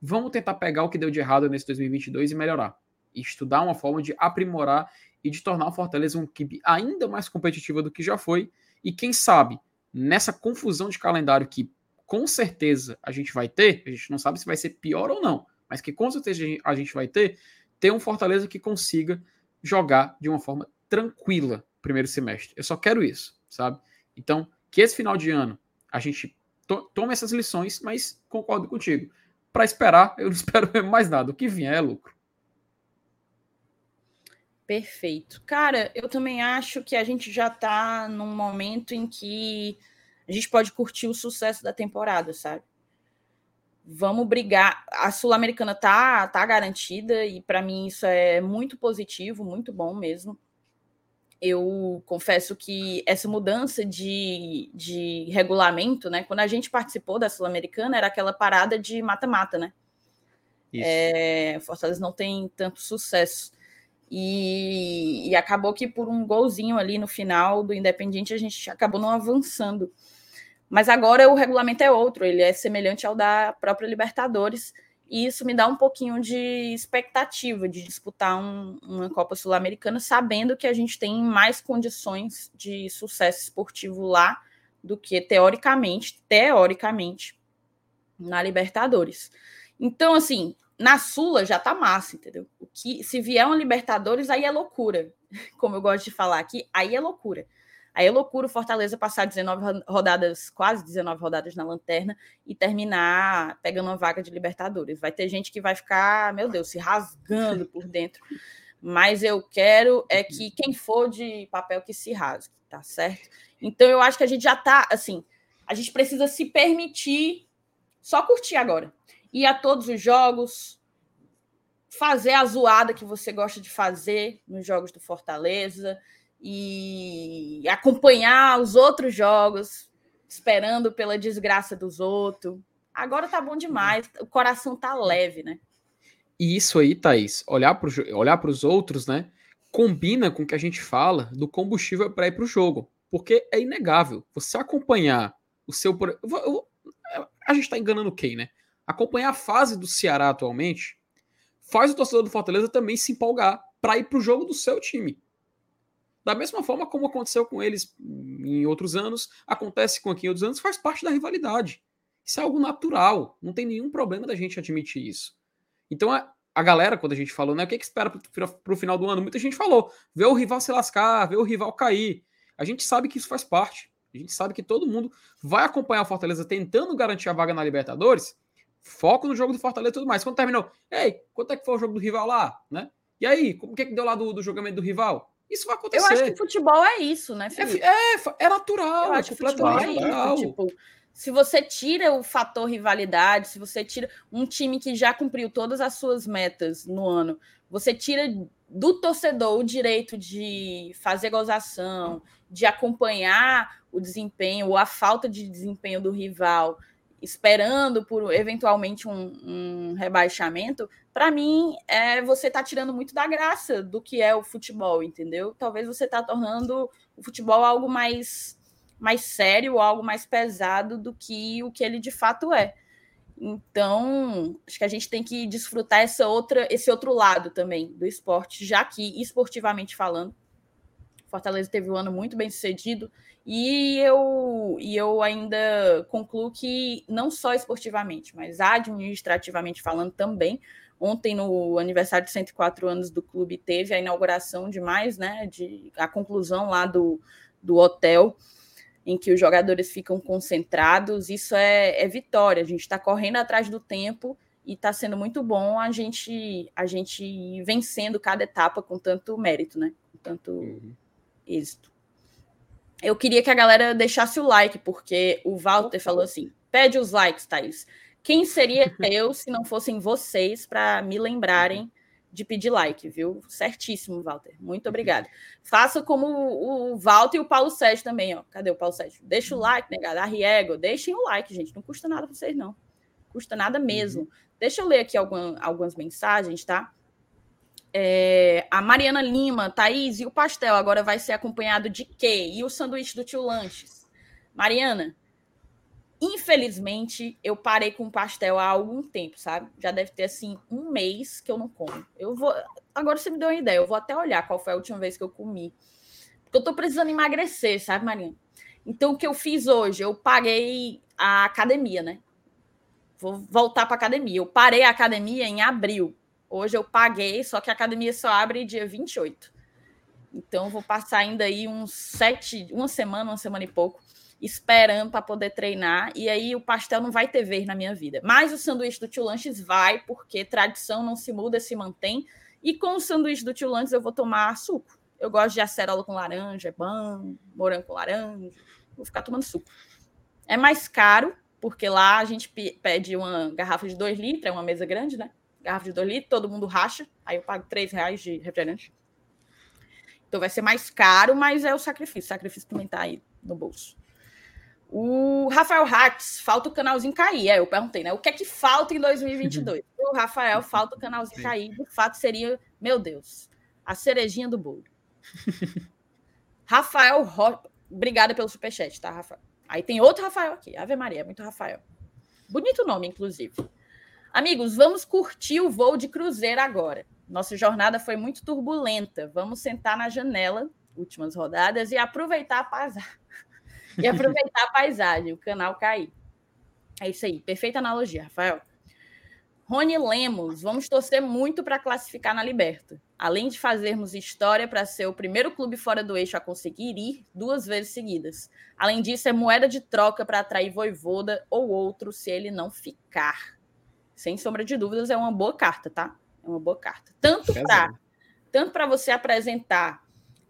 vamos tentar pegar o que deu de errado nesse 2022 e melhorar. Estudar uma forma de aprimorar e de tornar o Fortaleza uma equipe ainda mais competitiva do que já foi. E quem sabe, nessa confusão de calendário que com certeza a gente vai ter, a gente não sabe se vai ser pior ou não, mas que com certeza a gente vai ter, ter um Fortaleza que consiga jogar de uma forma tranquila primeiro semestre. Eu só quero isso, sabe? Então, que esse final de ano a gente to tome essas lições, mas concordo contigo. Para esperar, eu não [laughs] espero mais nada. O que vier é lucro. Perfeito. Cara, eu também acho que a gente já está num momento em que a gente pode curtir o sucesso da temporada, sabe? vamos brigar. A Sul-Americana tá, tá garantida e para mim isso é muito positivo, muito bom mesmo. Eu confesso que essa mudança de, de regulamento, né? Quando a gente participou da Sul-Americana, era aquela parada de mata-mata, né? É, Fortaleza não tem tanto sucesso. E, e acabou que por um golzinho ali no final do Independiente a gente acabou não avançando. Mas agora o regulamento é outro, ele é semelhante ao da própria Libertadores, e isso me dá um pouquinho de expectativa de disputar um, uma Copa Sul-Americana, sabendo que a gente tem mais condições de sucesso esportivo lá do que teoricamente, teoricamente, na Libertadores. Então, assim, na Sula já tá massa, entendeu? O que se vier uma Libertadores, aí é loucura. [laughs] Como eu gosto de falar aqui, aí é loucura. Aí é loucura o Fortaleza passar 19 rodadas, quase 19 rodadas na lanterna e terminar pegando uma vaga de Libertadores. Vai ter gente que vai ficar, meu Deus, se rasgando por dentro. Mas eu quero é que quem for de papel que se rasgue, tá certo? Então eu acho que a gente já tá, assim, a gente precisa se permitir só curtir agora. Ir a todos os jogos, fazer a zoada que você gosta de fazer nos jogos do Fortaleza e acompanhar os outros jogos, esperando pela desgraça dos outros. Agora tá bom demais, o coração tá leve, né? E isso aí, Thaís, olhar para olhar os outros, né? Combina com o que a gente fala do combustível para ir para o jogo. Porque é inegável. Você acompanhar o seu. A gente está enganando quem, né? Acompanhar a fase do Ceará atualmente faz o torcedor do Fortaleza também se empolgar para ir para o jogo do seu time. Da mesma forma como aconteceu com eles em outros anos, acontece com aqui em outros anos, faz parte da rivalidade. Isso é algo natural, não tem nenhum problema da gente admitir isso. Então a, a galera, quando a gente falou, né, o que, que espera para o final do ano? Muita gente falou, ver o rival se lascar, ver o rival cair. A gente sabe que isso faz parte. A gente sabe que todo mundo vai acompanhar o Fortaleza tentando garantir a vaga na Libertadores. Foco no jogo do Fortaleza e tudo mais. Quando terminou, ei, quanto é que foi o jogo do rival lá? Né? E aí, como que, é que deu lá do, do julgamento do rival? Isso vai acontecer. Eu acho que futebol é isso, né, Felipe? É, é, é natural, Eu acho é completamente é natural. Isso, tipo, se você tira o fator rivalidade, se você tira um time que já cumpriu todas as suas metas no ano, você tira do torcedor o direito de fazer gozação, de acompanhar o desempenho ou a falta de desempenho do rival, esperando por eventualmente um, um rebaixamento, para mim é você tá tirando muito da graça do que é o futebol, entendeu? Talvez você tá tornando o futebol algo mais mais sério, algo mais pesado do que o que ele de fato é. Então, acho que a gente tem que desfrutar essa outra, esse outro lado também do esporte, já que esportivamente falando, Fortaleza teve um ano muito bem sucedido e eu, e eu ainda concluo que não só esportivamente, mas administrativamente falando também. Ontem, no aniversário de 104 anos do clube, teve a inauguração de mais, né? De, a conclusão lá do, do hotel em que os jogadores ficam concentrados. Isso é, é vitória. A gente está correndo atrás do tempo e está sendo muito bom a gente a gente vencendo cada etapa com tanto mérito, né? Com tanto uhum. Êxito. Eu queria que a galera deixasse o like, porque o Walter falou assim: pede os likes, Thaís. Quem seria [laughs] eu se não fossem vocês para me lembrarem de pedir like, viu? Certíssimo, Walter. Muito obrigada. Faça como o, Walter e o Paulo Sérgio também, ó. Cadê o Paulo Sérgio? Deixa o like, negado. Arriego. Deixem o like, gente. Não custa nada para vocês, não. Custa nada mesmo. Uhum. Deixa eu ler aqui alguma, algumas mensagens, tá? É, a Mariana Lima, Thaís, e o pastel agora vai ser acompanhado de quê? E o sanduíche do tio Lanches? Mariana, infelizmente, eu parei com pastel há algum tempo, sabe? Já deve ter, assim, um mês que eu não como. Eu vou... Agora você me deu uma ideia, eu vou até olhar qual foi a última vez que eu comi. Porque eu tô precisando emagrecer, sabe, Mariana? Então, o que eu fiz hoje? Eu paguei a academia, né? Vou voltar para academia. Eu parei a academia em abril. Hoje eu paguei, só que a academia só abre dia 28. Então vou passar ainda aí uns sete, uma semana, uma semana e pouco, esperando para poder treinar. E aí o pastel não vai ter vez na minha vida. Mas o sanduíche do tio Lanches vai, porque tradição não se muda, se mantém. E com o sanduíche do tio Lanches eu vou tomar suco. Eu gosto de acerola com laranja, é bom, morango com laranja. Vou ficar tomando suco. É mais caro, porque lá a gente pede uma garrafa de 2 litros, é uma mesa grande, né? Garrafa de 2 litros, todo mundo racha, aí eu pago 3 reais de refrigerante. Então vai ser mais caro, mas é o sacrifício. O sacrifício também tá aí no bolso. O Rafael Hatz, falta o canalzinho cair. É, eu perguntei, né? O que é que falta em 2022? o Rafael, falta o canalzinho Sim. cair. De fato, seria, meu Deus, a cerejinha do bolo. [laughs] Rafael Ro... Obrigada pelo superchat, tá, Rafael? Aí tem outro Rafael aqui. Ave Maria, muito Rafael. Bonito nome, inclusive. Amigos, vamos curtir o voo de cruzeiro agora. Nossa jornada foi muito turbulenta. Vamos sentar na janela, últimas rodadas, e aproveitar a paisagem. [laughs] e aproveitar a paisagem, o canal cair. É isso aí, perfeita analogia, Rafael. Rony Lemos, vamos torcer muito para classificar na Liberta. Além de fazermos história para ser o primeiro clube fora do eixo a conseguir ir duas vezes seguidas. Além disso, é moeda de troca para atrair Voivoda ou outro se ele não ficar. Sem sombra de dúvidas, é uma boa carta, tá? É uma boa carta. Tanto para tanto para você apresentar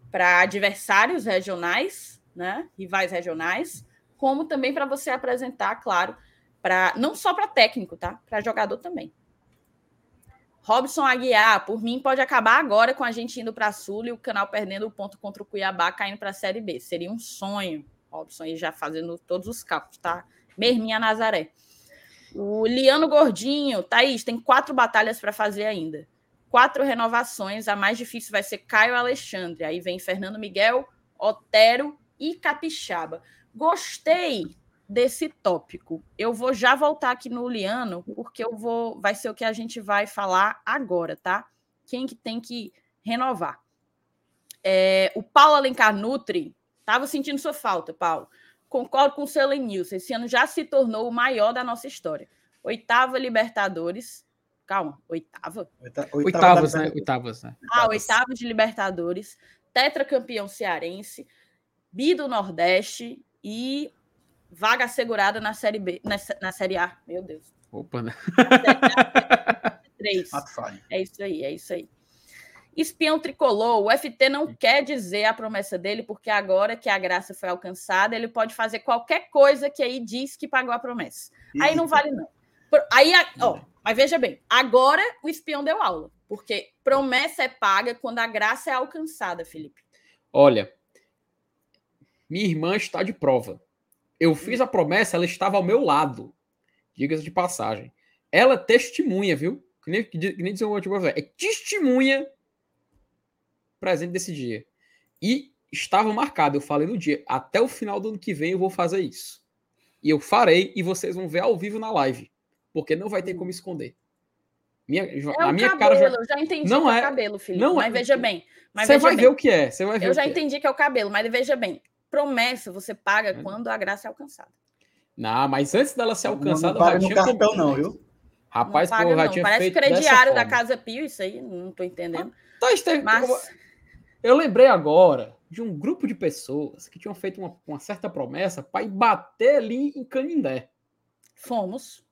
para adversários regionais, né, rivais regionais, como também para você apresentar, claro, para não só para técnico, tá? Para jogador também. Robson Aguiar, por mim, pode acabar agora com a gente indo para a Sul e o canal perdendo o ponto contra o Cuiabá, caindo para a Série B. Seria um sonho, Robson, aí já fazendo todos os cálculos, tá? Merminha Nazaré. O Liano Gordinho, Thaís, tem quatro batalhas para fazer ainda. Quatro renovações, a mais difícil vai ser Caio Alexandre. Aí vem Fernando Miguel, Otero e Capixaba. Gostei desse tópico. Eu vou já voltar aqui no Liano, porque eu vou, vai ser o que a gente vai falar agora, tá? Quem que tem que renovar? É, o Paulo Alencar Nutri estava sentindo sua falta, Paulo. Concordo com o seu Lenilson. Esse ano já se tornou o maior da nossa história. Oitava Libertadores. Calma, oitava? Oita, oitavas, né? Oitavas, né? Ah, oitavas de Libertadores. Tetracampeão cearense. Bi do Nordeste e vaga assegurada na Série B, na, na Série A. Meu Deus. Opa, né? Três. [laughs] É isso aí, é isso aí. Espião tricolor, o FT não quer dizer a promessa dele, porque agora que a graça foi alcançada, ele pode fazer qualquer coisa que aí diz que pagou a promessa. Aí não vale, não. Aí, ó, mas veja bem, agora o espião deu aula, porque promessa é paga quando a graça é alcançada, Felipe. Olha, minha irmã está de prova. Eu fiz a promessa, ela estava ao meu lado. Diga-se de passagem. Ela testemunha, viu? Que nem, que nem dizer outro é testemunha presente desse dia. E estava marcado, eu falei no dia, até o final do ano que vem eu vou fazer isso. E eu farei e vocês vão ver ao vivo na live, porque não vai ter como esconder. Minha, é a minha cabelo, cara já, eu já entendi não que é, é o cabelo, Felipe. Não mas é, veja bem. você vai bem. ver o que é. Você vai ver eu já entendi é. que é o cabelo, mas veja bem promessa você paga é. quando a graça é alcançada. Não, mas antes dela ser alcançada, não, não paga no cartão, não, viu? Rapaz, não paga, pô, tinha Parece crediário da Casa Pio, isso aí, não tô entendendo. Ah, tá, Esteve, mas... Eu lembrei agora de um grupo de pessoas que tinham feito uma, uma certa promessa para ir bater ali em Canindé. Fomos.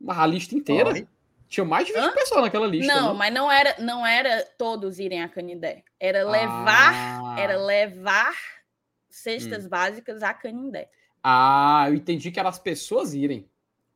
Uma lista inteira? Oi. Tinha mais de 20 Hã? pessoas naquela lista. Não, né? mas não era, não era todos irem a Canindé. Era levar, ah. era levar cestas hum. básicas a Canindé. Ah, eu entendi que eram as pessoas irem.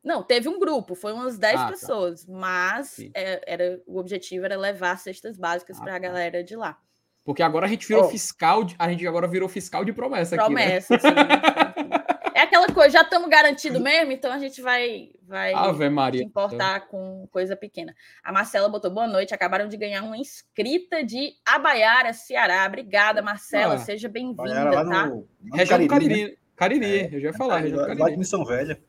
Não, teve um grupo, foi umas 10 ah, tá. pessoas, tá. mas é, era, o objetivo era levar cestas básicas ah, para a tá. galera de lá. Porque agora a gente virou oh. fiscal, de, a gente agora virou fiscal de promessa, promessa aqui. Promessa, né? sim. É aquela coisa, já estamos garantidos mesmo, então a gente vai, vai Ave Maria. se importar com coisa pequena. A Marcela botou boa noite, acabaram de ganhar uma inscrita de Abaiara, Ceará. Obrigada, Marcela, ah, seja bem-vinda, tá? No, no Região Cariri, né? Cariri, é, eu já ia falar. Região Cariri. Lá de Missão Velha.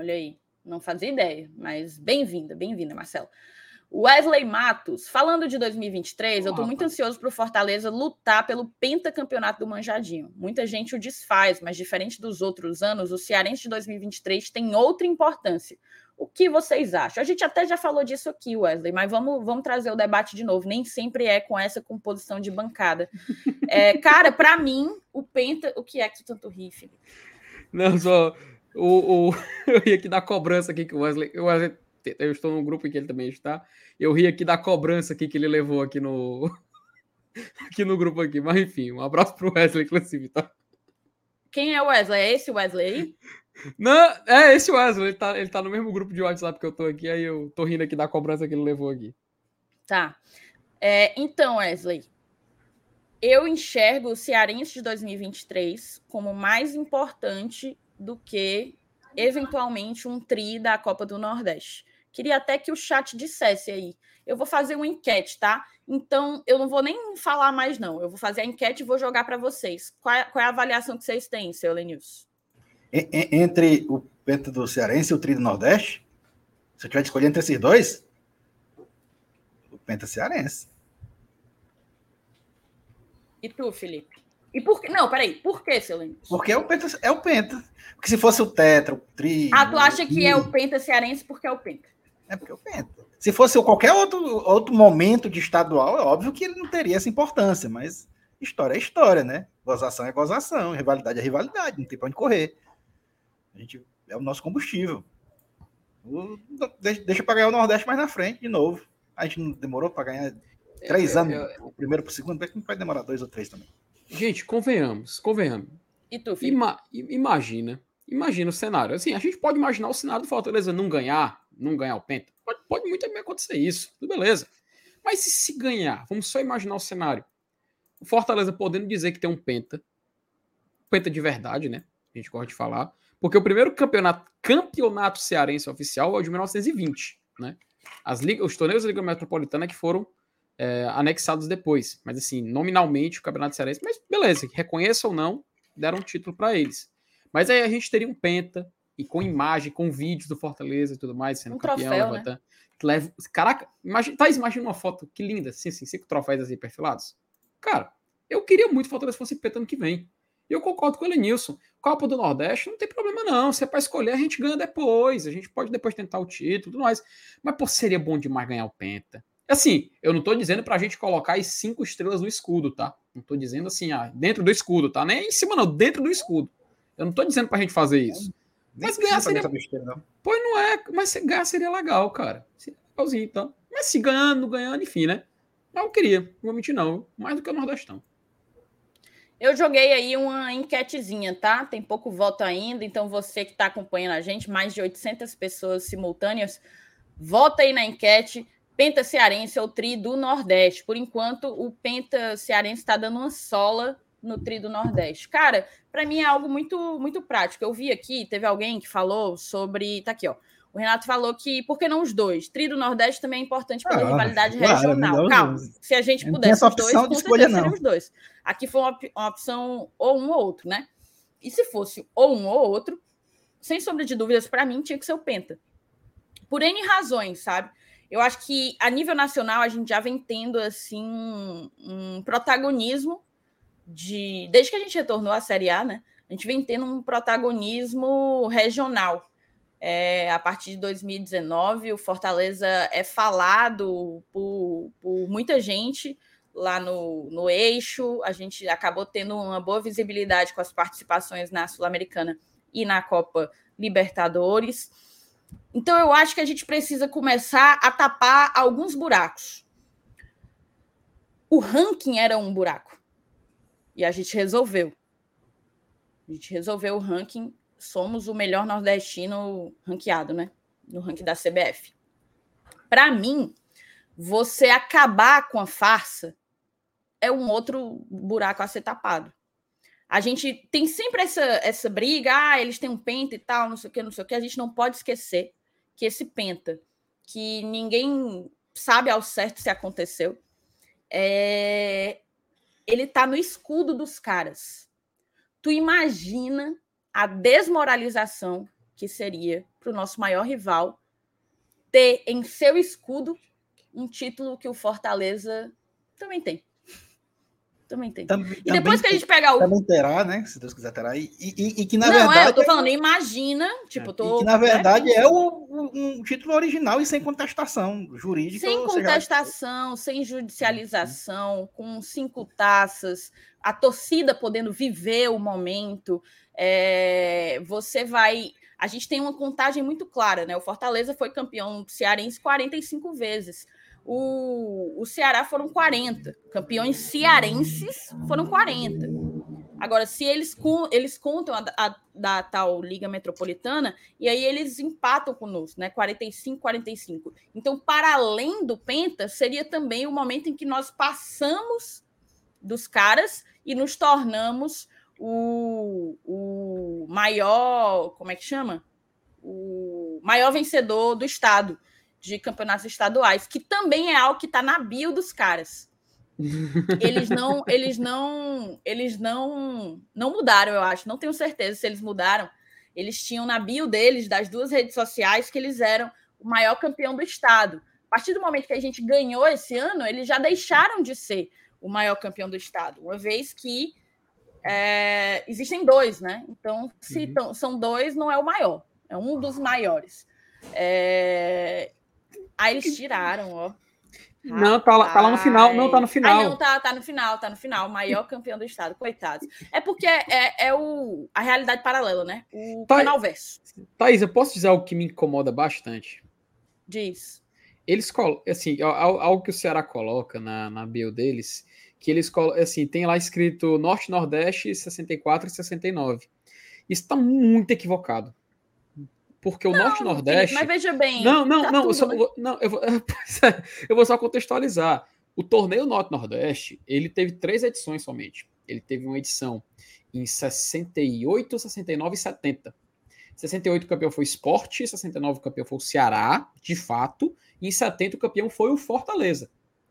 Olha aí, não fazia ideia, mas bem-vinda, bem-vinda, Marcela. Wesley Matos, falando de 2023, eu estou muito ansioso para o Fortaleza lutar pelo pentacampeonato do Manjadinho. Muita gente o desfaz, mas diferente dos outros anos, o Cearense de 2023 tem outra importância. O que vocês acham? A gente até já falou disso aqui, Wesley, mas vamos, vamos trazer o debate de novo. Nem sempre é com essa composição de bancada. [laughs] É, cara, para mim, o Penta. O que é que tu tanto ri, Felipe? Não, só. O, o, [laughs] eu ia aqui dar cobrança aqui que o Wesley, o Wesley eu estou num grupo em que ele também está. Eu ri aqui da cobrança aqui que ele levou aqui no [laughs] aqui no grupo aqui, mas enfim, um abraço pro Wesley inclusive, tá? Quem é o Wesley? É esse Wesley aí? Não, é esse Wesley, ele tá, ele tá no mesmo grupo de WhatsApp que eu tô aqui, aí eu tô rindo aqui da cobrança que ele levou aqui. Tá. É, então, Wesley, eu enxergo o Cearense de 2023 como mais importante do que eventualmente um tri da Copa do Nordeste. Queria até que o chat dissesse aí. Eu vou fazer uma enquete, tá? Então, eu não vou nem falar mais, não. Eu vou fazer a enquete e vou jogar para vocês. Qual é, qual é, a avaliação que vocês têm, seu Lenils? Entre o Penta do Cearense e o Tri do Nordeste? Se eu tiver de escolher entre esses dois, o Penta Cearense. E tu, Felipe? E por que? Não, peraí. Por que, Silêncio? Porque é o Penta. É o Penta. Porque se fosse o Tetra, o Tri. Ah, tu acha que é o Penta cearense porque é o Penta? É porque é o Penta. Se fosse qualquer outro, outro momento de estadual, é óbvio que ele não teria essa importância, mas história é história, né? Gozação é gozação, rivalidade é rivalidade, não tem pra onde correr. A gente é o nosso combustível. O, deixa, deixa para ganhar o Nordeste mais na frente, de novo. A gente não demorou para ganhar três eu, anos, eu, eu, o primeiro para o segundo, não vai demorar dois ou três também. Gente, convenhamos, convenhamos. E tu, filho? Ima, imagina, imagina o cenário. Assim, a gente pode imaginar o cenário do Fortaleza não ganhar, não ganhar o Penta. Pode, pode muito bem acontecer isso, tudo beleza. Mas se se ganhar, vamos só imaginar o cenário. O Fortaleza podendo dizer que tem um Penta, Penta de verdade, né? A gente gosta de falar. Porque o primeiro campeonato, campeonato cearense oficial é o de 1920, né? As ligas, os torneios da Liga Metropolitana que foram é, anexados depois. Mas, assim, nominalmente, o Campeonato Cearense. Mas, beleza, reconheça ou não, deram um título para eles. Mas aí a gente teria um Penta, e com imagem, com vídeos do Fortaleza e tudo mais, sendo um campeão. Troféu, né? leva, caraca, imagina, Thaís, imagina uma foto que linda, assim, assim, cinco troféus assim perfilados. Cara, eu queria muito que o Fortaleza fosse Penta ano que vem. E eu concordo com o Elenilson. Copa do Nordeste não tem problema, não. Se é para escolher, a gente ganha depois. A gente pode depois tentar o título, tudo mais. Mas, pô, seria bom demais ganhar o Penta. Assim, eu não tô dizendo pra gente colocar as cinco estrelas no escudo, tá? Não tô dizendo assim, ah, dentro do escudo, tá? Nem em cima, não, dentro do escudo. Eu não tô dizendo pra gente fazer isso. mas ganhar seria. Besteira, não. Pois não é, mas ganhar seria legal, cara. Seria legalzinho, então. Mas se ganhando, ganhando, enfim, né? Mas eu queria, não vou mentir, não. Mais do que o Nordestão. Eu joguei aí uma enquetezinha, tá? Tem pouco voto ainda, então você que está acompanhando a gente, mais de 800 pessoas simultâneas, vota aí na enquete. Penta Cearense é o tri do Nordeste. Por enquanto, o Penta Cearense está dando uma sola no tri do Nordeste. Cara, para mim é algo muito muito prático. Eu vi aqui, teve alguém que falou sobre. Tá aqui, ó. O Renato falou que por que não os dois? Tri do Nordeste também é importante pela ah, rivalidade claro, regional. Calma, se a gente pudesse os dois, com certeza não. os dois. Aqui foi uma, uma opção ou um ou outro, né? E se fosse ou um ou outro, sem sombra de dúvidas, para mim tinha que ser o Penta. Por N razões, sabe? Eu acho que a nível nacional a gente já vem tendo assim um, um protagonismo de desde que a gente retornou à Série A, né? A gente vem tendo um protagonismo regional. É, a partir de 2019, o Fortaleza é falado por, por muita gente lá no, no eixo. A gente acabou tendo uma boa visibilidade com as participações na Sul-Americana e na Copa Libertadores. Então, eu acho que a gente precisa começar a tapar alguns buracos. O ranking era um buraco. E a gente resolveu. A gente resolveu o ranking. Somos o melhor nordestino ranqueado, né? No ranking da CBF. Para mim, você acabar com a farsa é um outro buraco a ser tapado. A gente tem sempre essa, essa briga, ah, eles têm um penta e tal, não sei o que, não sei o que. A gente não pode esquecer que esse penta, que ninguém sabe ao certo se aconteceu, é... ele tá no escudo dos caras. Tu imagina a desmoralização que seria para o nosso maior rival ter em seu escudo um título que o Fortaleza também tem. Também tem. Também, e depois que a gente pegar o. Também terá, né? Se Deus quiser terá. E, e, e que na não, verdade. É, eu tô falando, imagina. Tipo, tô. E que na verdade né? é o, um título original e sem contestação jurídica. Sem contestação, seja... sem judicialização, com cinco taças, a torcida podendo viver o momento. É, você vai. A gente tem uma contagem muito clara, né? O Fortaleza foi campeão cearense 45 vezes o, o Ceará foram 40. Campeões cearenses foram 40. Agora, se eles, eles contam a, a, da tal Liga Metropolitana, e aí eles empatam conosco, né? 45, 45. Então, para além do Penta, seria também o momento em que nós passamos dos caras e nos tornamos o, o maior. Como é que chama? O maior vencedor do estado de campeonatos estaduais, que também é algo que está na bio dos caras. [laughs] Eles não, eles não, eles não, não mudaram, eu acho. Não tenho certeza se eles mudaram. Eles tinham na bio deles, das duas redes sociais, que eles eram o maior campeão do estado. A partir do momento que a gente ganhou esse ano, eles já deixaram de ser o maior campeão do estado, uma vez que é, existem dois, né? Então, se Uhum. são dois, não é o maior, é um dos maiores. É, Aí eles tiraram, ó. Não, tá lá, tá lá no final. Não, tá no final. Ah, não, tá, tá no final, tá no final. Maior campeão do estado, coitados. É porque é, é o, a realidade paralela, né? O Tá- canal verso. Thaís, eu posso dizer algo que me incomoda bastante? Diz. Eles colocam, assim, al- algo que o Ceará coloca na, na bio deles, que eles colocam, assim, tem lá escrito Norte, Nordeste, 64 e 69. Isso tá muito equivocado. Porque o Norte Não, Nordeste. Mas veja bem. Não, não, tá não, eu tudo, só, né? vou- não, eu vou, [laughs] é, eu vou só contextualizar. O torneio Norte-Nordeste, ele teve três edições somente. Ele teve uma edição em 68, 69 e 70. 68 o campeão foi o Sport, 69 o campeão foi o Ceará, de fato, e em 70 o campeão foi o Fortaleza.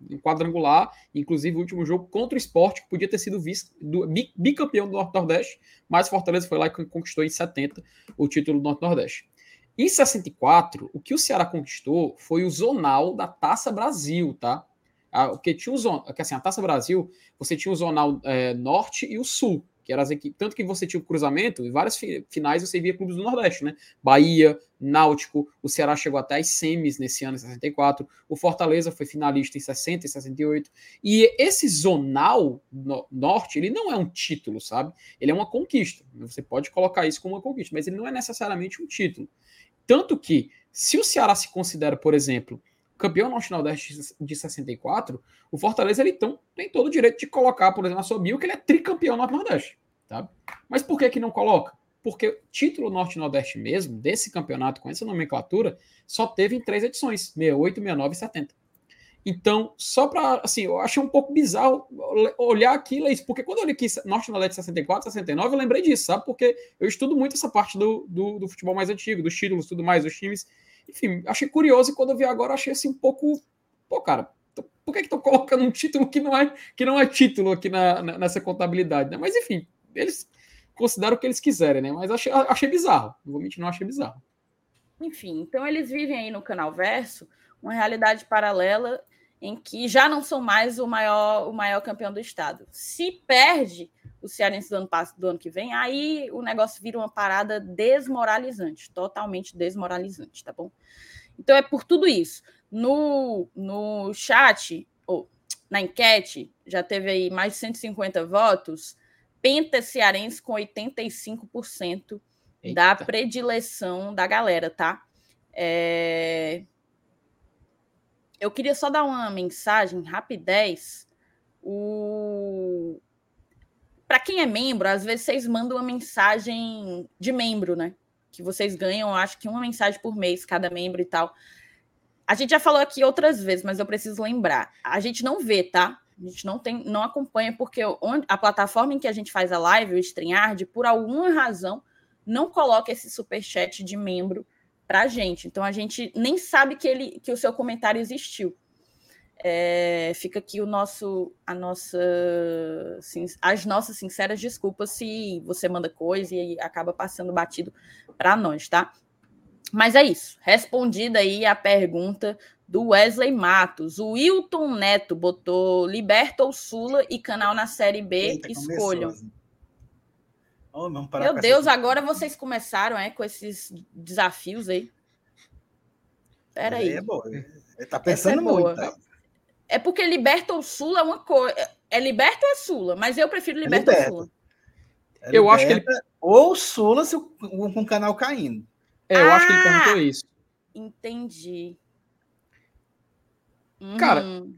Um quadrangular, inclusive o último jogo contra o Sport, que podia ter sido vice, do, bi- bicampeão do Norte-Nordeste, mas o Fortaleza foi lá e conquistou em 70 o título do Norte-Nordeste. Em 64, o que o Ceará conquistou foi o zonal da Taça Brasil, tá? Ah, Porque tinha o zonal, assim, a Taça Brasil, você tinha o zonal é, norte e o sul, que eram as equipes, tanto que você tinha o cruzamento, e várias fi- finais você via clubes do Nordeste, né? Bahia, Náutico, o Ceará chegou até as semis nesse ano, em 64, o Fortaleza foi finalista em 60 e 68, e esse zonal no- norte, ele não é um título, sabe? Ele é uma conquista, você pode colocar isso como uma conquista, mas ele não é necessariamente um título. Tanto que, se o Ceará se considera, por exemplo, campeão norte-nordeste de 64, o Fortaleza ele então, tem todo o direito de colocar, por exemplo, na sua bio, que ele é tricampeão norte-nordeste. Tá? Mas por que, que não coloca? Porque título norte-nordeste mesmo, desse campeonato com essa nomenclatura, só teve em três edições: 68, 69 e 70. Então, só para. Assim, eu achei um pouco bizarro olhar aquilo, isso, porque quando eu olhei aqui Norte-Nordeste 64, 69, eu lembrei disso, sabe? Porque eu estudo muito essa parte do, do, do futebol mais antigo, dos títulos tudo mais, dos times. Enfim, achei curioso e quando eu vi agora, achei assim um pouco. Pô, cara, por que estão colocando um título que não é, que não é título aqui na, na- nessa contabilidade, né? Mas enfim, eles consideram o que eles quiserem, né? Mas achei, achei bizarro. Não vou mentir, não achei bizarro. Enfim, então eles vivem aí no canal Verso uma realidade paralela em que já não são mais o maior, o maior campeão do estado. Se perde o Cearense do ano, do ano que vem, aí o negócio vira uma parada desmoralizante, totalmente desmoralizante, tá bom? Então é por tudo isso. No, no chat, ou na enquete, já teve aí mais de 150 votos, Penta Cearense com 85% da Eita. predileção da galera, tá? É, Eu queria só dar uma mensagem rapidez. O... Para quem é membro, às vezes vocês mandam uma mensagem de membro, né? Que vocês ganham, acho que uma mensagem por mês, cada membro e tal. A gente já falou aqui outras vezes, mas eu preciso lembrar. A gente não vê, tá? A gente não tem, não acompanha, porque a plataforma em que a gente faz a live, o StreamYard, por alguma razão, não coloca esse superchat de membro para a gente. Então a gente nem sabe que, ele, que o seu comentário existiu. É, fica aqui o nosso, a nossa, as nossas sinceras desculpas se você manda coisa e acaba passando batido para nós, tá? Mas é isso. Respondida aí a pergunta do Wesley Matos. O Wilton Neto botou Liberta ou Sula e canal na Série B. Eita, começou, escolham. assim. Parar Meu Deus, essa- agora vocês começaram é, com esses desafios aí. Pera aí. É boa. Ele tá pensando é boa. muito. tá? É porque Liberta ou Sula é uma coisa. É Liberta ou é Sula? Mas eu prefiro Liberta Liberta. ou Sula. É Eu acho que ele- Ou Sula se o- com o canal caindo. É, eu acho que ele Ah! perguntou isso. Entendi. Cara, Uhum.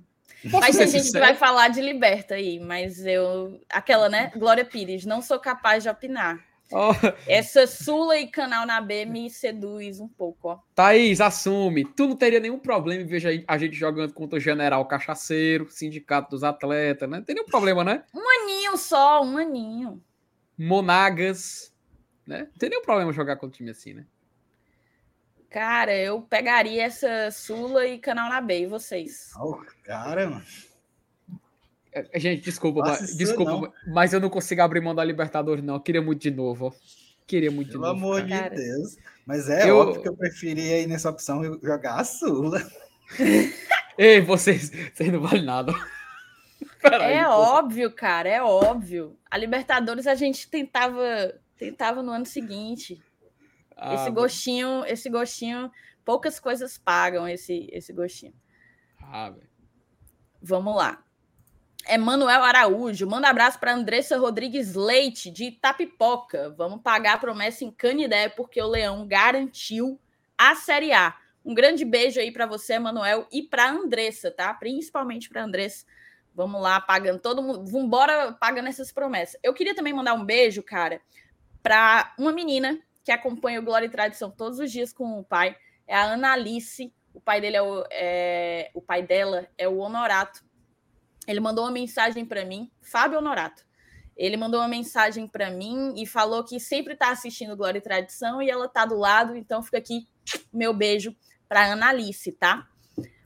Ser ter gente que vai falar de Liberta aí, mas eu. Aquela, né? Glória Pires, não sou capaz de opinar. Ó, Essa Sula e canal na B me seduz um pouco, ó. Thaís, assume. Tu não teria nenhum problema em ver a gente jogando contra o General Cachaceiro, Sindicato dos Atletas, né? Não tem nenhum problema, né? Um aninho só, um aninho. Monagas, né? Não tem nenhum problema jogar contra um time assim, né? Cara, eu pegaria essa Sula e canal na B, e vocês? Ó, cara, mano. É, Gente, desculpa, mas, desculpa, não. mas eu não consigo abrir mão da Libertadores, não. Eu queria muito de novo, ó. Queria muito Pelo de novo. amor cara. de Deus. Mas é Eu- óbvio que eu preferia ir nessa opção jogar a Sula. [laughs] Ei, vocês, vocês não valem nada. [laughs] Peraí, é pô. óbvio, cara, é óbvio. A Libertadores a gente tentava, tentava no ano seguinte. Ah, esse gostinho, esse gostinho, poucas coisas pagam esse, esse gostinho. Ah, velho. Vamos lá. É Manuel Araújo. Manda abraço para Andressa Rodrigues Leite, de Itapipoca. Vamos pagar a promessa em Canidé, porque o Leão garantiu a Série A. Um grande beijo aí para você, Manuel, e para Andressa, tá? Principalmente para Andressa. Vamos lá, pagando todo mundo. Vamos embora pagando essas promessas. Eu queria também mandar um beijo, cara, para uma menina que acompanha o Glória e Tradição todos os dias com o pai. É a Ana Alice. O pai dele é o, é, o pai dela é o Honorato. Ele mandou uma mensagem para mim, Fábio Honorato. Ele mandou uma mensagem para mim e falou que sempre está assistindo Glória e Tradição e ela está do lado, então fica aqui meu beijo para Ana Alice, tá?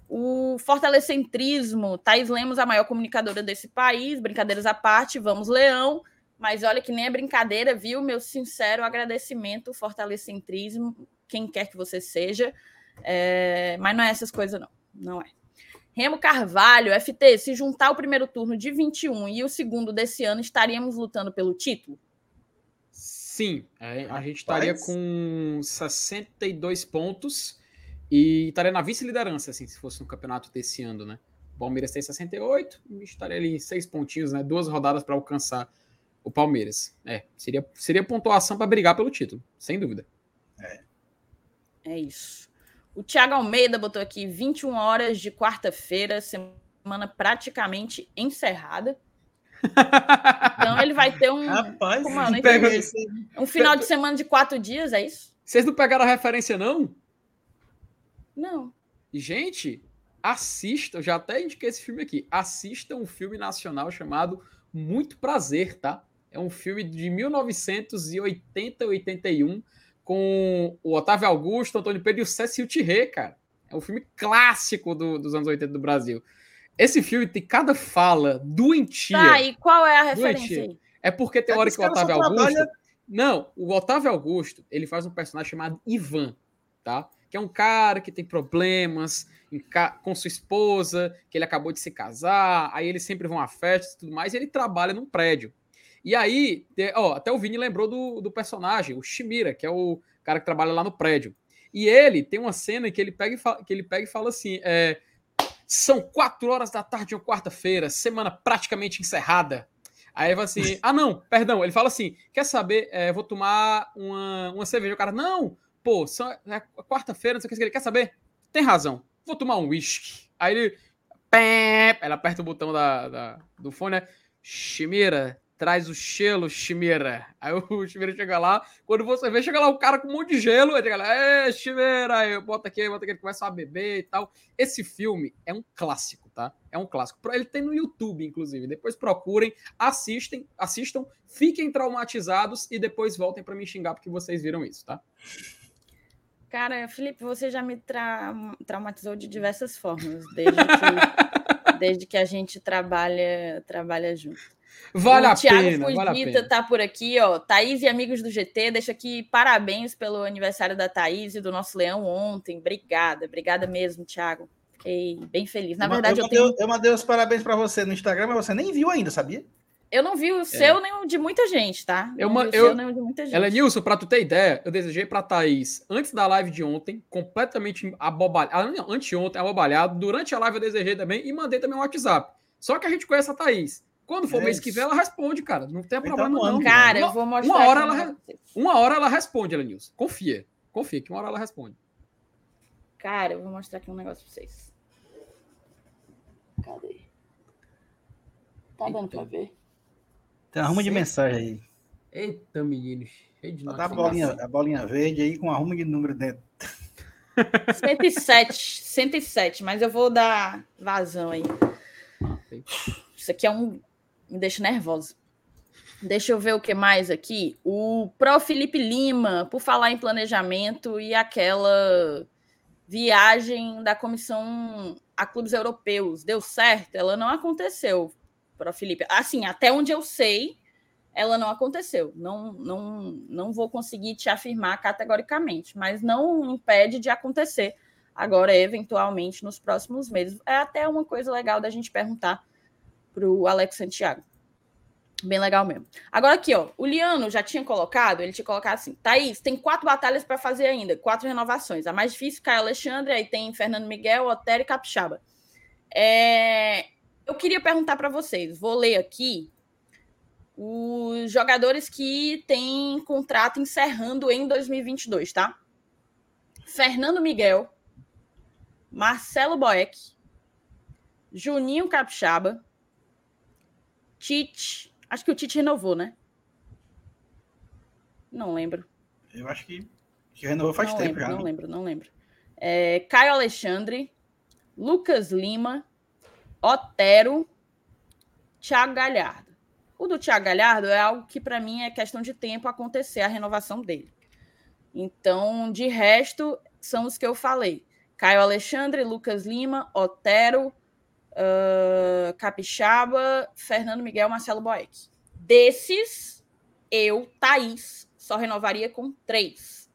O fortalecentrismo, Thais Lemos, a maior comunicadora desse país, brincadeiras à parte, vamos Leão, mas olha que nem é brincadeira, viu? Meu sincero agradecimento, fortalecentrismo, quem quer que você seja, é... mas não é essas coisas não, não é. Remo Carvalho, FT, se juntar o primeiro turno de 21 e o segundo desse ano, estaríamos lutando pelo título? Sim, é, a gente estaria com 62 pontos e estaria na vice-liderança, assim, se fosse no campeonato desse ano, né? O Palmeiras tem 68 e estaria ali seis pontinhos, né? Duas rodadas para alcançar o Palmeiras. É, seria, seria pontuação para brigar pelo título, sem dúvida. É. É isso. O Thiago Almeida botou aqui 21 horas de quarta-feira, semana praticamente encerrada. [laughs] Então ele vai ter um. Rapaz, pega... um final de semana de quatro dias, é isso? Vocês não pegaram a referência, não? Não. Gente, assista, eu já até indiquei esse filme aqui. Assista um filme nacional chamado Muito Prazer, tá? É um filme de 1980 81 com o Otávio Augusto, Antônio Pedro e o Cecil Thierry, cara. É um filme clássico do, dos anos 80 do Brasil. Esse filme tem cada fala doentia. Tá, e qual é a referência aí? É porque tem é hora que, o Otávio Augusto... Trabalha... Não, o Otávio Augusto, ele faz um personagem chamado Ivan, tá? Que é um cara que tem problemas com sua esposa, que ele acabou de se casar, aí eles sempre vão a festas e tudo mais, e ele trabalha num prédio. E aí, ó, até o Vini lembrou do, do personagem, o Shimira, que é o cara que trabalha lá no prédio. E ele tem uma cena que ele pega e fala, que ele pega e fala assim: é, são quatro horas da tarde de uma quarta-feira, semana praticamente encerrada. Aí ele fala assim: [laughs] ah, não, perdão. Ele fala assim: quer saber? É, vou tomar uma, uma cerveja. O cara, não, pô, são, é quarta-feira, não sei o que. Ele quer saber? Tem razão, vou tomar um whisky. Aí ele, pé, ela aperta o botão da, da do fone, né? Shimira, traz o gelo, Chimera. Aí o [laughs] Chimera chega lá, quando você vê, chega lá o cara com um monte de gelo, aí chega lá, é, Chimera, aí bota aqui, bota aqui, ele começa a beber e tal. Esse filme é um clássico, tá? É um clássico. Ele tem no YouTube, inclusive. Depois procurem, assistem, assistam, fiquem traumatizados e depois voltem para me xingar porque vocês viram isso, tá? Cara, Felipe, você já me tra traumatizou de diversas formas, desde que, [laughs] desde que a gente trabalha, trabalha junto. Vale o a Thiago pena. Thiago Fugita tá por aqui, ó. Thaís e amigos do GT, deixa aqui parabéns pelo aniversário da Thaís e do nosso leão ontem. Obrigada, obrigada mesmo, Thiago. Fiquei bem feliz. Na verdade, eu, eu, tenho... eu mandei os parabéns para você no Instagram, mas você nem viu ainda, sabia? Eu não vi o é. seu nem o de muita gente, tá? Eu, não vi o eu, seu nem o de muita gente. Ela, Nilson, pra tu ter ideia, eu desejei pra Thaís, antes da live de ontem, completamente abobalhado, ah, anteontem, abobalhado, durante a live eu desejei também e mandei também um WhatsApp. Só que a gente conhece a Thaís. Quando for é mês que vem, ela responde, cara. Não tem então, problema, não. Cara, eu vou mostrar. Uma hora, ela, uma hora ela responde, Elenilson. Confia. Confia que uma hora ela responde. Cara, eu vou mostrar aqui um negócio pra vocês. Cadê? Tá dando pra ver? Tem uma arruma de mensagem aí. Eita, meninos. Cheio de a bolinha, a bolinha verde aí com arruma de número dentro. 107, 107, mas eu vou dar vazão aí. Isso aqui é um me deixa nervosa. Deixa eu ver o que mais aqui. O Pro Felipe Lima, por falar em planejamento e aquela viagem da comissão a clubes europeus, deu certo? Ela não aconteceu, Pro Felipe. Assim, até onde eu sei, ela não aconteceu. Não, não, não vou conseguir te afirmar categoricamente, mas não impede de acontecer agora, eventualmente, nos próximos meses. É até uma coisa legal da gente perguntar para o Alex Santiago. Bem legal mesmo. Agora aqui, ó, o Liano já tinha colocado, ele tinha colocado assim, Thaís, tem quatro batalhas para fazer ainda, quatro renovações. A mais difícil, Caio Alexandre, aí tem Fernando Miguel, Otério e Capixaba. É... Eu queria perguntar para vocês, vou ler aqui os jogadores que têm contrato encerrando em 2022, tá? Fernando Miguel, Marcelo Boeck, Juninho Capixaba, Tite, Acho que o Tite renovou, né? Não lembro. Eu acho que, que renovou faz não tempo lembro, já. Não né? lembro, não lembro. É, Caio Alexandre, Lucas Lima, Otero, Thiago Galhardo. O do Thiago Galhardo é algo que, para mim, é questão de tempo acontecer a renovação dele. Então, de resto, são os que eu falei. Caio Alexandre, Lucas Lima, Otero, uh, Capixaba, Fernando Miguel, Marcelo Boeck. Desses, eu, Thaís, só renovaria com três.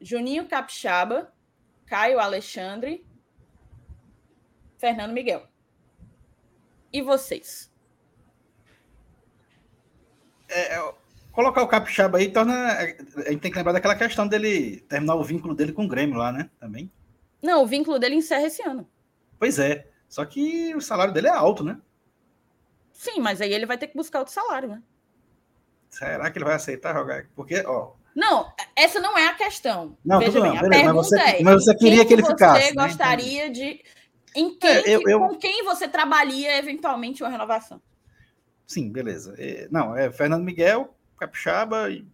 Juninho Capixaba, Caio Alexandre, Fernando Miguel. E vocês? É, é, colocar o Capixaba aí torna. A gente tem que lembrar daquela questão dele terminar o vínculo dele com o Grêmio lá, né? Também. Não, o vínculo dele encerra esse ano. Pois é. Só que o salário dele é alto, né? Sim, mas aí ele vai ter que buscar outro salário, né? Será que ele vai aceitar jogar? Porque, ó. Não, essa não é a questão. Não, Veja bem, não, a pergunta mas você- é: mas você queria que ele você ficasse, né? gostaria de. Em quem, É, eu- eu- com quem você trabalharia eventualmente uma renovação? Sim, beleza. É, não, é Fernando Miguel, Capixaba e,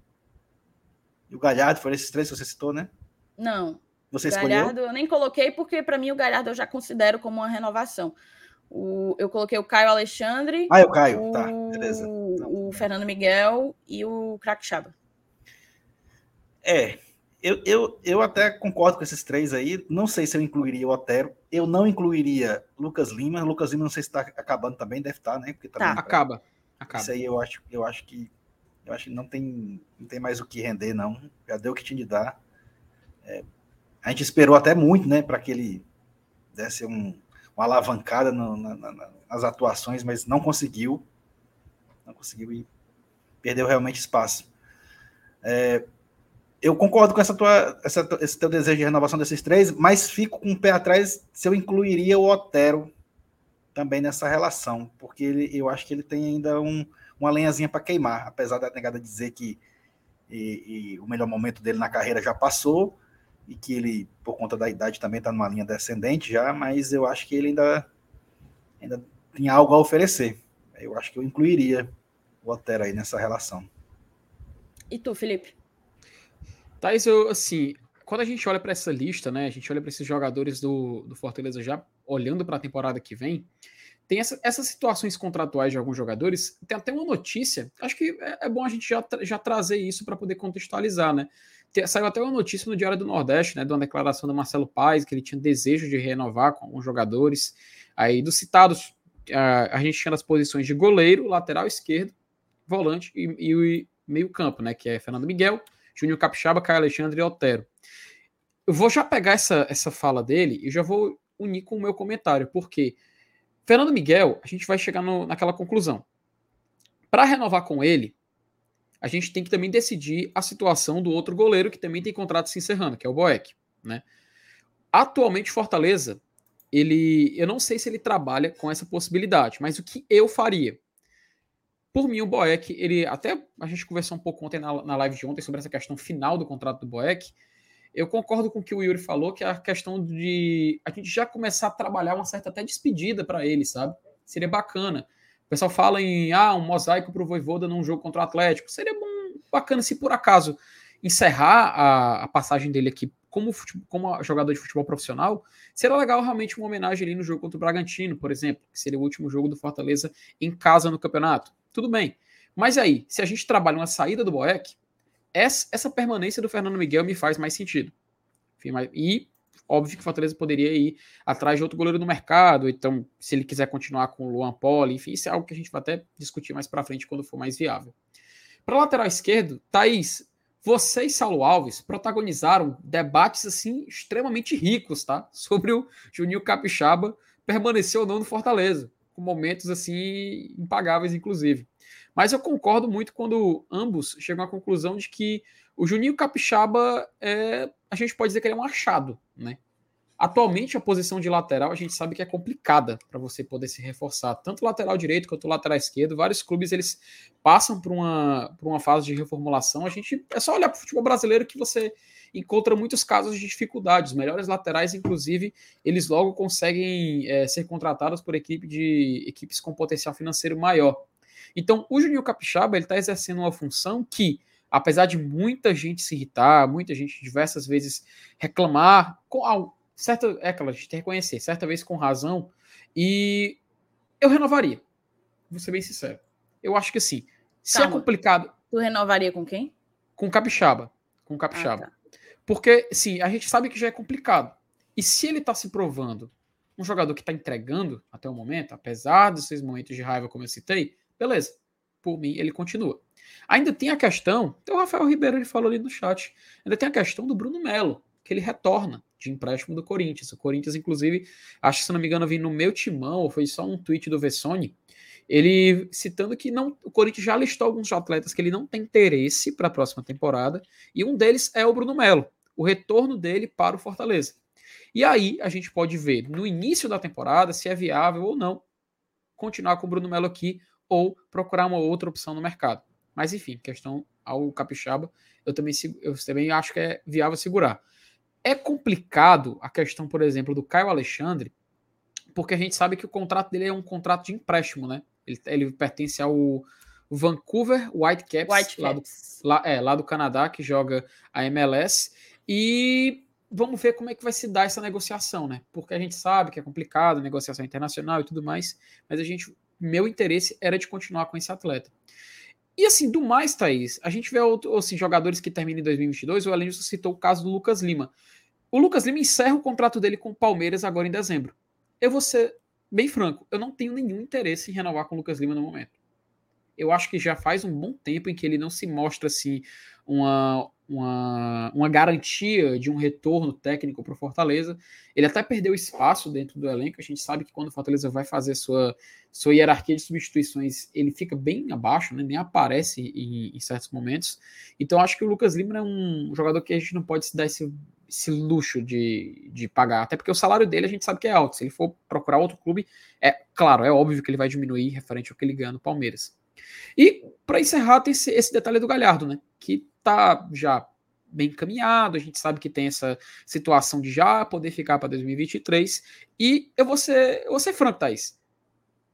e o Galhardo, foram esses três que você citou, né? Não. Você escolheu? Galhardo eu nem coloquei, porque para mim o Galhardo eu já considero como uma renovação. O, eu coloquei o Caio Alexandre, Ah, é o Caio, o, tá, beleza. o Fernando Miguel e o Crackchaba. É, eu, eu, eu até concordo com esses três aí. Não sei se eu incluiria o Otero. Eu não incluiria Lucas Lima. Lucas Lima não sei se está acabando também, deve estar, né? Porque também, Acaba. Acaba. Isso aí eu acho, eu acho que eu acho que não tem, não tem mais o que render, não. Já deu o que tinha de dar. É, a gente esperou até muito, né, para que ele desse um, uma alavancada no, na, na, nas atuações, mas não conseguiu. Não conseguiu e perdeu realmente espaço. É, eu concordo com essa tua, essa, esse teu desejo de renovação desses três, mas fico com o pé atrás se eu incluiria o Otero também nessa relação, porque ele, eu acho que ele tem ainda um, uma lenhazinha para queimar, apesar da negada dizer que e, e o melhor momento dele na carreira já passou e que ele, por conta da idade, também está numa linha descendente já, mas eu acho que ele ainda, ainda tem algo a oferecer. Eu acho que eu incluiria o Otero aí nessa relação. E tu, Felipe? Thaís, eu, assim, quando a gente olha para essa lista, né, a gente olha para esses jogadores do, do Fortaleza já olhando para a temporada que vem, tem essa, essas situações contratuais de alguns jogadores. Tem até uma notícia, acho que é, é bom a gente já, já trazer isso para poder contextualizar, né? Saiu até uma notícia no Diário do Nordeste, né, de uma declaração do Marcelo Paes, que ele tinha desejo de renovar com alguns jogadores. Aí, dos citados, a, a gente tinha as posições de goleiro, lateral esquerdo, volante e, e meio-campo, né? Que é Fernando Miguel, Júnior Capixaba, Caio Alexandre e Otero. Eu vou já pegar essa, essa fala dele e já vou unir com o meu comentário, porque Fernando Miguel, a gente vai chegar no, naquela conclusão. Para renovar com ele, a gente tem que também decidir a situação do outro goleiro que também tem contrato se encerrando, que é o Boeck. Né? Atualmente, Fortaleza, ele, eu não sei se ele trabalha com essa possibilidade, mas o que eu faria? Por mim, o Boeck, ele até a gente conversou um pouco ontem na, na live de ontem sobre essa questão final do contrato do Boeck. Eu concordo com o que o Yuri falou, que é a questão de a gente já começar a trabalhar uma certa até despedida para ele, sabe? Seria bacana. O pessoal fala em ah, um mosaico para o Voivoda num jogo contra o Atlético. Seria bom, bacana se por acaso encerrar a, a passagem dele aqui como, como jogador de futebol profissional, seria legal realmente uma homenagem ali no jogo contra o Bragantino, por exemplo, que seria o último jogo do Fortaleza em casa no campeonato. Tudo bem. Mas aí, se a gente trabalha uma saída do Boeck, essa, essa permanência do Fernando Miguel me faz mais sentido. E óbvio que o Fortaleza poderia ir atrás de outro goleiro no mercado, então se ele quiser continuar com o Luan Poli, enfim, isso é algo que a gente vai até discutir mais para frente quando for mais viável. Para lateral esquerdo, Thaís, você e Saulo Alves protagonizaram debates assim extremamente ricos, tá? [laughs] Sobre o Juninho Capixaba permanecer ou não no Fortaleza, com momentos assim impagáveis, inclusive. Mas eu concordo muito quando ambos chegam à conclusão de que o Juninho Capixaba é, a gente pode dizer que ele é um achado, né? Atualmente, a posição de lateral a gente sabe que é complicada para você poder se reforçar. Tanto lateral direito quanto lateral esquerdo. Vários clubes eles passam por uma, por uma fase de reformulação. A gente é só olhar para o futebol brasileiro que você encontra muitos casos de dificuldade. Os melhores laterais, inclusive, eles logo conseguem é, ser contratados por equipe de equipes com potencial financeiro maior. Então, o Juninho Capixaba ele está exercendo uma função que apesar de muita gente se irritar, muita gente diversas vezes reclamar, com certa, é aquela, a gente tem que reconhecer, certa vez com razão, e eu renovaria. Vou ser bem sincero. Eu acho que assim, se é Calma. é complicado. Tu renovaria com quem? Com Capixaba. Com Capixaba. Ah, tá. Porque, sim, a gente sabe que já é complicado. E se ele tá se provando um jogador que tá entregando até o momento, apesar desses momentos de raiva, como eu citei, beleza. Por mim, ele continua. Ainda tem a questão, então o Rafael Ribeiro ele falou ali no chat, ainda tem a questão do Bruno Melo, que ele retorna de empréstimo do Corinthians. O Corinthians, inclusive, acho que se não me engano, vi no meu timão, ou foi só um tweet do Vessone, ele citando que não, o Corinthians já listou alguns atletas que ele não tem interesse para a próxima temporada, e um deles é o Bruno Melo, o retorno dele para o Fortaleza. E aí a gente pode ver no início da temporada se é viável ou não continuar com o Bruno Melo aqui ou procurar uma outra opção no mercado. Mas enfim, questão ao Capixaba, eu também, eu também acho que é viável segurar. É complicado a questão, por exemplo, do Caio Alexandre, porque a gente sabe que o contrato dele é um contrato de empréstimo, né? Ele, ele pertence ao Vancouver Whitecaps, White lá, do, lá, é, lá do Canadá, que joga a MLS. E vamos ver como é que vai se dar essa negociação, né? Porque a gente sabe que é complicado, negociação internacional e tudo mais, mas a gente, meu interesse era de continuar com esse atleta. E assim, do mais, Thaís, a gente vê outro, assim, jogadores que terminam em 2022, o Elenilson citou o caso do Lucas Lima. O Lucas Lima encerra o contrato dele com o Palmeiras agora em dezembro. Eu vou ser bem franco, eu não tenho nenhum interesse em renovar com o Lucas Lima no momento. Eu acho que já faz um bom tempo em que ele não se mostra assim uma, uma, uma garantia de um retorno técnico para o Fortaleza. Ele até perdeu espaço dentro do elenco. A gente sabe que quando o Fortaleza vai fazer sua, sua hierarquia de substituições, ele fica bem abaixo, né? nem aparece em, em, certos momentos. Então acho que o Lucas Lima é um jogador que a gente não pode se dar esse, esse luxo de, de pagar, até porque o salário dele a gente sabe que é alto. Se ele for procurar outro clube, é claro, é óbvio que ele vai diminuir referente ao que ele ganha no Palmeiras. E para encerrar, tem esse, esse detalhe do Galhardo, né? Que está já bem encaminhado, a gente sabe que tem essa situação de já poder ficar para 2023. E eu vou ser, eu vou ser franco, Thaís.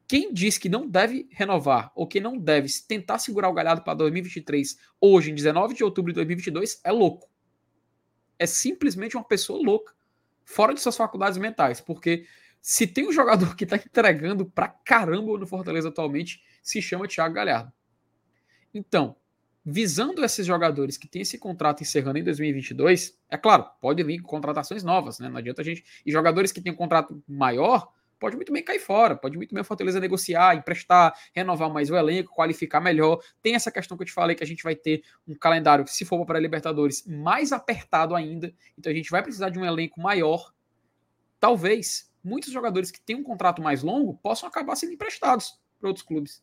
Quem diz que não deve renovar ou que não deve tentar segurar o galhado para 2023 hoje, em 19 de outubro de 2022, é louco. É simplesmente uma pessoa louca, fora de suas faculdades mentais, porque se tem um jogador que está entregando pra caramba no Fortaleza atualmente, se chama Thiago Galhardo. Então, visando esses jogadores que têm esse contrato encerrando em 2022, é claro, pode vir contratações novas, né? Não adianta a gente. E jogadores que têm um contrato maior, pode muito bem cair fora, pode muito bem a Fortaleza negociar, emprestar, renovar mais o elenco, qualificar melhor. Tem essa questão que eu te falei que a gente vai ter um calendário, se for para a Libertadores, mais apertado ainda. Então a gente vai precisar de um elenco maior. Talvez muitos jogadores que têm um contrato mais longo possam acabar sendo emprestados para outros clubes.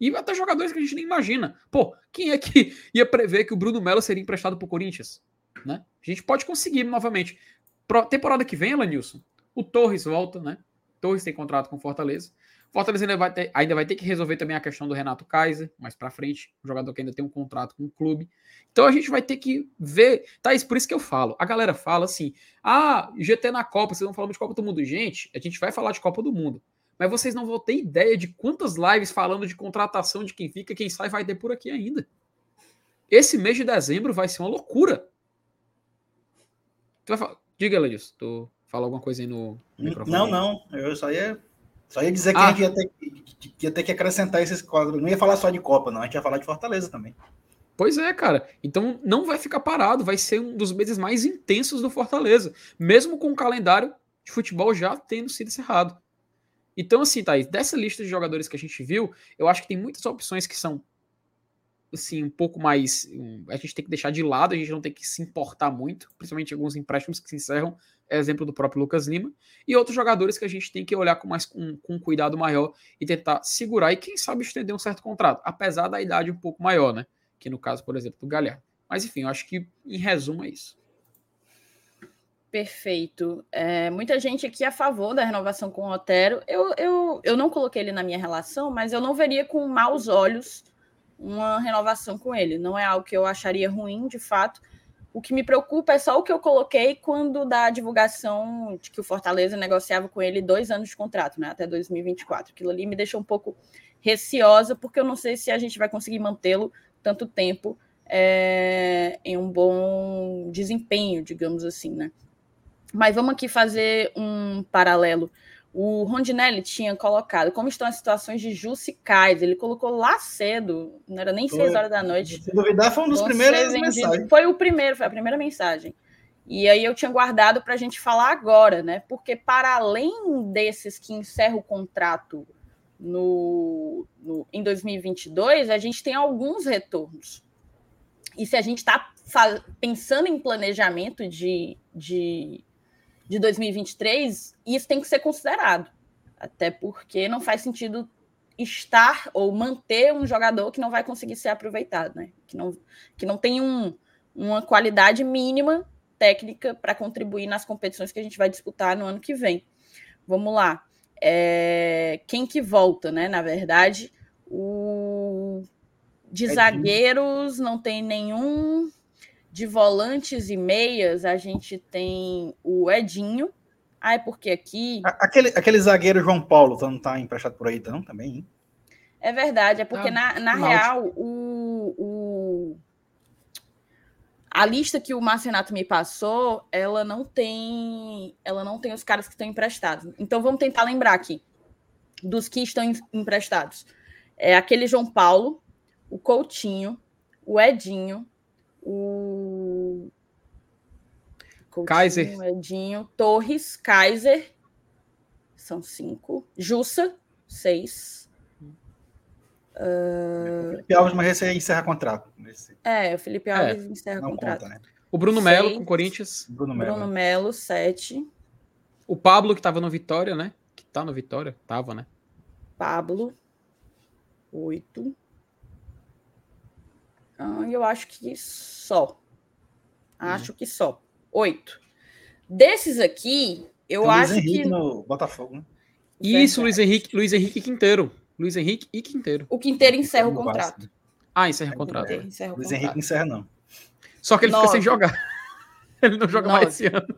E até jogadores que a gente nem imagina. Pô, quem é que [laughs] ia prever que o Bruno Melo seria emprestado para o Corinthians? Né? A gente pode conseguir novamente. Pro, temporada que vem, Elanilson, o Torres volta, né? Torres tem contrato com Fortaleza. Fortaleza ainda vai, ter, ainda vai ter que resolver também a questão do Renato Kaiser, mais para frente, um jogador que ainda tem um contrato com o clube. Então a gente vai ter que ver. Isso por isso que eu falo. A galera fala assim: ah, GT na Copa, vocês vão falar de Copa do Mundo. Gente, a gente vai falar de Copa do Mundo mas vocês não vão ter ideia de quantas lives falando de contratação de quem fica, quem sai, vai ter por aqui ainda. Esse mês de dezembro vai ser uma loucura. Tu falar... Diga, Ledis, tu fala alguma coisa aí no microfone? Não, não, eu só ia, só ia dizer que ah. a gente ia ter, ia ter que acrescentar esses quadros. Não ia falar só de Copa, não, a gente ia falar de Fortaleza também. Pois é, cara. Então não vai ficar parado, vai ser um dos meses mais intensos do Fortaleza, mesmo com o calendário de futebol já tendo sido encerrado. Então, assim, Thaís, dessa lista de jogadores que a gente viu, eu acho que tem muitas opções que são assim, um pouco mais. A gente tem que deixar de lado, a gente não tem que se importar muito, principalmente alguns empréstimos que se encerram, exemplo do próprio Lucas Lima, e outros jogadores que a gente tem que olhar com mais com, com cuidado maior e tentar segurar e, quem sabe, estender um certo contrato, apesar da idade um pouco maior, né? Que no caso, por exemplo, do Galhardo. Mas enfim, eu acho que em resumo é isso. Perfeito. É, muita gente aqui é a favor da renovação com o Otero. Eu, eu, eu não coloquei ele na minha relação, mas eu não veria com maus olhos uma renovação com ele. Não é algo que eu acharia ruim, de fato. O que me preocupa é só o que eu coloquei quando da divulgação de que o Fortaleza negociava com ele dois anos de contrato, né, até 2024. Aquilo ali me deixa um pouco receosa, porque eu não sei se a gente vai conseguir mantê-lo tanto tempo é, em um bom desempenho, digamos assim, né? Mas vamos aqui fazer um paralelo. O Rondinelli tinha colocado como estão as situações de Jussi Kaiser. Ele colocou lá cedo, não era nem seis horas da noite. Se duvidar, foi um dos primeiros mensagens. Foi o primeiro, foi a primeira mensagem. E aí eu tinha guardado para a gente falar agora, né? Porque para além desses que encerram o contrato no, no, em 2022, a gente tem alguns retornos. E se a gente está pensando em planejamento de, de de 2023, isso tem que ser considerado. Até porque não faz sentido estar ou manter um jogador que não vai conseguir ser aproveitado, né? Que não, que não tem um, uma qualidade mínima técnica para contribuir nas competições que a gente vai disputar no ano que vem. Vamos lá. É, quem que volta, né? Na verdade, o de zagueiros não tem nenhum de volantes e meias, a gente tem o Edinho. Ah, é porque aqui. Aquele, aquele zagueiro João Paulo não tá emprestado por aí, não? Também, hein? É verdade, é porque ah, na, na real, o, o, a lista que o Marcenato me passou, ela não tem. Ela não tem os caras que estão emprestados. Então vamos tentar lembrar aqui dos que estão emprestados. É aquele João Paulo, o Coutinho, o Edinho, o Coutinho, Kaiser, Edinho, Torres, Kaiser, são cinco, Jussa, seis. Uh... Felipe Alves, mas esse aí encerra contrato. Esse... É, o Felipe é, Alves é, encerra contrato. Conta, né? O Bruno Melo com Corinthians. Bruno Melo. Bruno Melo, sete. O Pablo, que tava no Vitória, né? Que tá no Vitória, tava, né? Pablo, oito. Ah, eu acho que só. Acho uhum. que só. Oito. Desses aqui, eu Tem acho Luiz que. no Botafogo, né? Isso, Luiz Henrique, Luiz Henrique Quinteiro. Luiz Henrique e Quinteiro. O Quinteiro encerra o contrato. Ah, encerra o contrato. Encerra o Luiz contrato. Henrique encerra, não. Só que ele Nove. fica sem jogar. [laughs] ele não joga Nove. mais esse ano.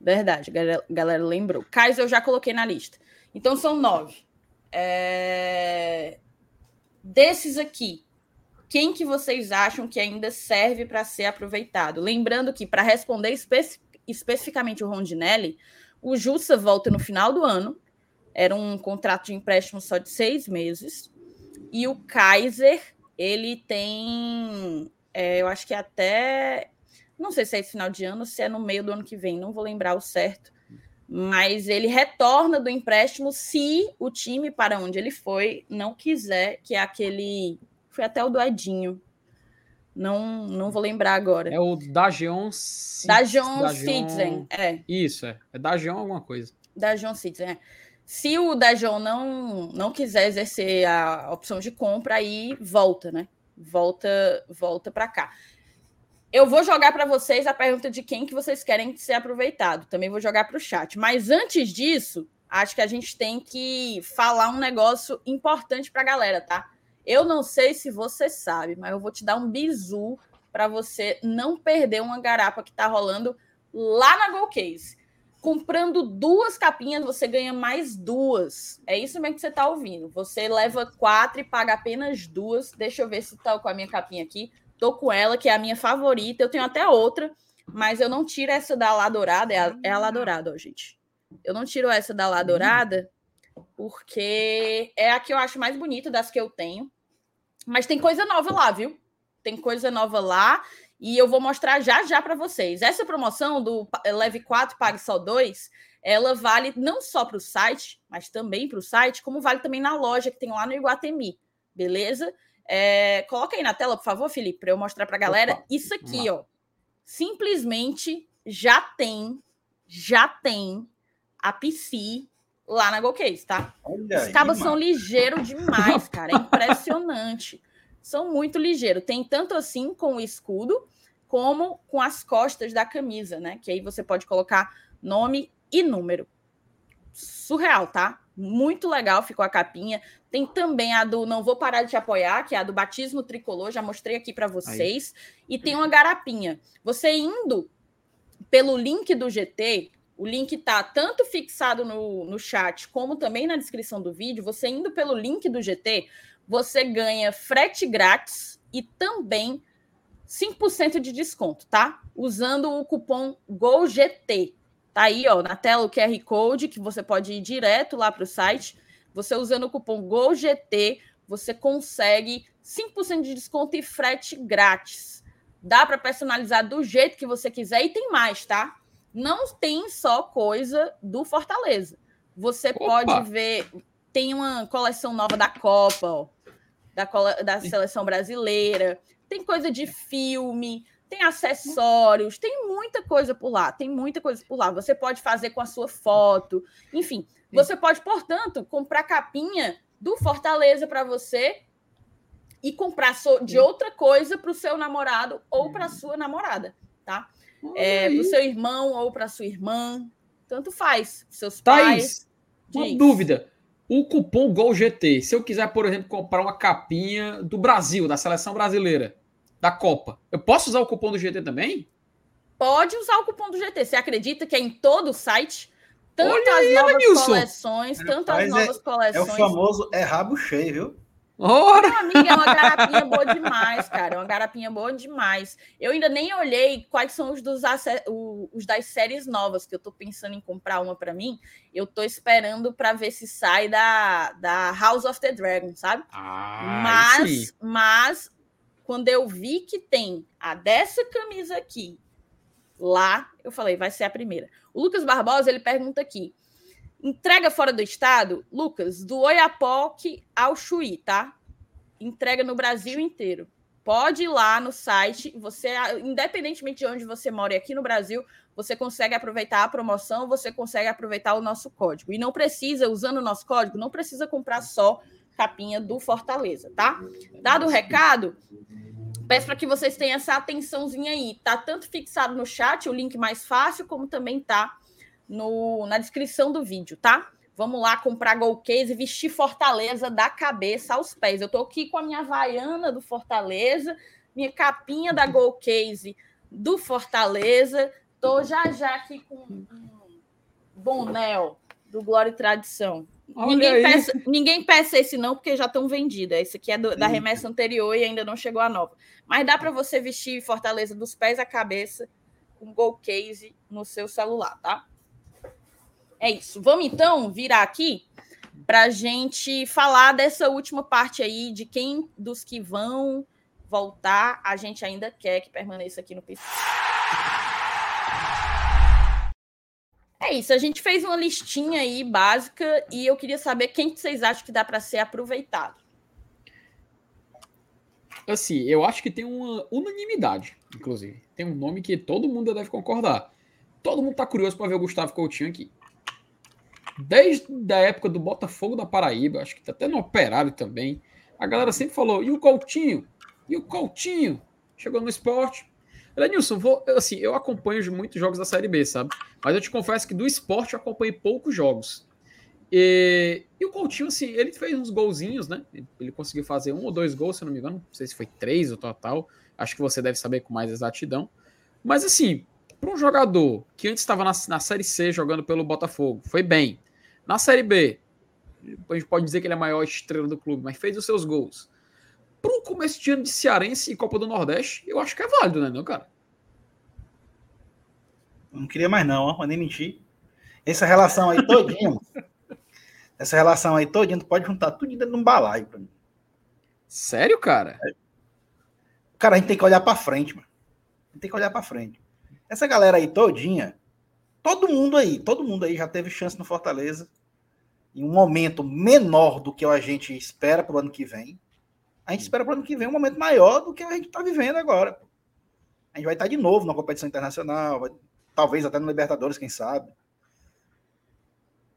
Verdade, galera, galera lembrou. Kaiser eu já coloquei na lista. Então são nove. É... Desses aqui, quem que vocês acham que ainda serve para ser aproveitado? Lembrando que, para responder espe especificamente o Rondinelli, o Jussa volta no final do ano, era um contrato de empréstimo só de seis meses, e o Kaiser, ele tem, é, eu acho que até, não sei se é esse final de ano, se é no meio do ano que vem, não vou lembrar o certo, mas ele retorna do empréstimo se o time para onde ele foi não quiser, que é aquele foi até o do Edinho. Não, não vou lembrar agora. É o Dajon Dajon Citizen, é. Isso, é. É Dajon alguma coisa. Dajon Citizen, é. Se o Dajon não, não quiser exercer a opção de compra, aí volta, né? Volta, volta para cá. Eu vou jogar para vocês a pergunta de quem que vocês querem ser aproveitado. Também vou jogar para o chat. Mas antes disso, acho que a gente tem que falar um negócio importante para a galera, tá? Eu não sei se você sabe, mas eu vou te dar um bizu para você não perder uma garapa que está rolando lá na Golcase. Comprando duas capinhas, você ganha mais duas. É isso mesmo que você está ouvindo. Você leva quatro e paga apenas duas. Deixa eu ver se tá com a minha capinha aqui. Tô com ela, que é a minha favorita. Eu tenho até outra, mas eu não tiro essa da lá dourada. É a, é a lá dourada, ó, gente. Eu não tiro essa da lá dourada, porque é a que eu acho mais bonita das que eu tenho. Mas tem coisa nova lá, viu? Tem coisa nova lá e eu vou mostrar já já para vocês. Essa promoção do Leve 4 Pague Só 2, ela vale não só para o site, mas também para o site, como vale também na loja que tem lá no Iguatemi, beleza? É, coloca aí na tela, por favor, Felipe, para eu mostrar para a galera. Opa, Isso aqui, ó, simplesmente já tem, já tem a PC lá na GoCase, tá? Olha Os cabos são ligeiros demais, cara. É impressionante. são muito ligeiros. Tem tanto assim com o escudo, como com as costas da camisa, né? Que aí você pode colocar nome e número. Surreal, tá? Muito legal ficou a capinha. Tem também a do Não Vou Parar de Te Apoiar, que é a do Batismo Tricolor, já mostrei aqui para vocês. Aí. E tem uma garapinha. Você indo pelo link do GT, o link tá tanto fixado no, no chat como também na descrição do vídeo. Você indo pelo link do GT, você ganha frete grátis e também 5% de desconto, tá? Usando o cupom GOLGT. Tá aí, ó, na tela o QR Code que você pode ir direto lá para o site. Você usando o cupom GOLGT, você consegue 5% de desconto e frete grátis. Dá para personalizar do jeito que você quiser e tem mais, tá? Não tem só coisa do Fortaleza. Você Opa. pode ver, tem uma coleção nova da Copa, ó, da, da seleção brasileira tem coisa de filme, tem acessórios, tem muita coisa por lá, tem muita coisa por lá. Você pode fazer com a sua foto, enfim. Você pode, portanto, comprar capinha do Fortaleza para você e comprar de outra coisa para o seu namorado ou para a sua namorada, tá? É, para o seu irmão ou para sua irmã, tanto faz. Seus Thaís, pais. Uma diz. dúvida. O cupom GOLGT, se eu quiser, por exemplo, comprar uma capinha do Brasil, da seleção brasileira, da Copa, eu posso usar o cupom do GT também? Pode usar o cupom do GT. Você acredita que é em todo o site? Tanto Olha as aí, novas coleções, tanto as novas é, coleções. É o famoso é rabo cheio, viu? Ora! Meu amigo, é uma garapinha boa demais, cara. É uma garapinha boa demais. Eu ainda nem olhei quais são os, dos, os das séries novas, que eu tô pensando em comprar uma para mim. Eu tô esperando para ver se sai da, da House of the Dragon, sabe? Ah, mas, mas, quando eu vi que tem a dessa camisa aqui lá, eu falei, vai ser a primeira. O Lucas Barbosa, ele pergunta aqui. Entrega fora do estado, Lucas, do Oiapoque ao Chuí, tá? Entrega no Brasil inteiro. Pode ir lá no site, você, independentemente de onde você mora e aqui no Brasil, você consegue aproveitar a promoção, você consegue aproveitar o nosso código. E não precisa, usando o nosso código, não precisa comprar só capinha do Fortaleza, tá? Dado o recado, peço para que vocês tenham essa atençãozinha aí. Tá tanto fixado no chat, o link mais fácil, como também tá no, na descrição do vídeo, tá? Vamos lá comprar Gol Case e vestir Fortaleza da cabeça aos pés. Eu tô aqui com a minha vaiana do Fortaleza, minha capinha da Gol Case do Fortaleza. Tô já já aqui com um boné do Glória e Tradição. ninguém peça, ninguém peça esse não, porque já estão vendidas. Esse aqui é do, da remessa anterior e ainda não chegou a nova. Mas dá para você vestir Fortaleza dos pés à cabeça com Gol Case no seu celular, tá? É isso. Vamos então virar aqui para a gente falar dessa última parte aí de quem dos que vão voltar a gente ainda quer que permaneça aqui no PC. É isso, a gente fez uma listinha aí básica e eu queria saber quem que vocês acham que dá para ser aproveitado. Assim, eu acho que tem uma unanimidade, inclusive. Tem um nome que todo mundo deve concordar. Todo mundo tá curioso para ver o Gustavo Coutinho aqui desde a época do Botafogo da Paraíba, acho que tá até no Operário também, a galera sempre falou, e o Coutinho? E o Coutinho? Chegou no esporte. Lenilson, vou, assim, eu acompanho muitos jogos da Série B, sabe? Mas eu te confesso que do esporte eu acompanhei poucos jogos. E, e, o Coutinho, assim, ele fez uns golzinhos, né? Ele conseguiu fazer um ou dois gols, se eu não me engano. Não sei se foi três o total. Acho que você deve saber com mais exatidão. Mas, assim, para um jogador que antes estava na, na Série C jogando pelo Botafogo, foi bem. Na Série B, a gente pode dizer que ele é a maior estrela do clube, mas fez os seus gols. Para um começo de ano de Cearense e Copa do Nordeste, eu acho que é válido, né, não, cara? Não queria mais não, ó, nem mentir. Essa relação aí todinha, [laughs] essa relação aí todinha, tu pode juntar tudo dentro de um balaio pra mim. Sério, cara? Cara, a gente tem que olhar para frente, mano. A gente tem que olhar para frente. Essa galera aí todinha, todo mundo aí, todo mundo aí já teve chance no Fortaleza em um momento menor do que a gente espera para o ano que vem. A gente espera para o ano que vem um momento maior do que a gente está vivendo agora. A gente vai estar de novo na competição internacional, vai, talvez até no Libertadores, quem sabe.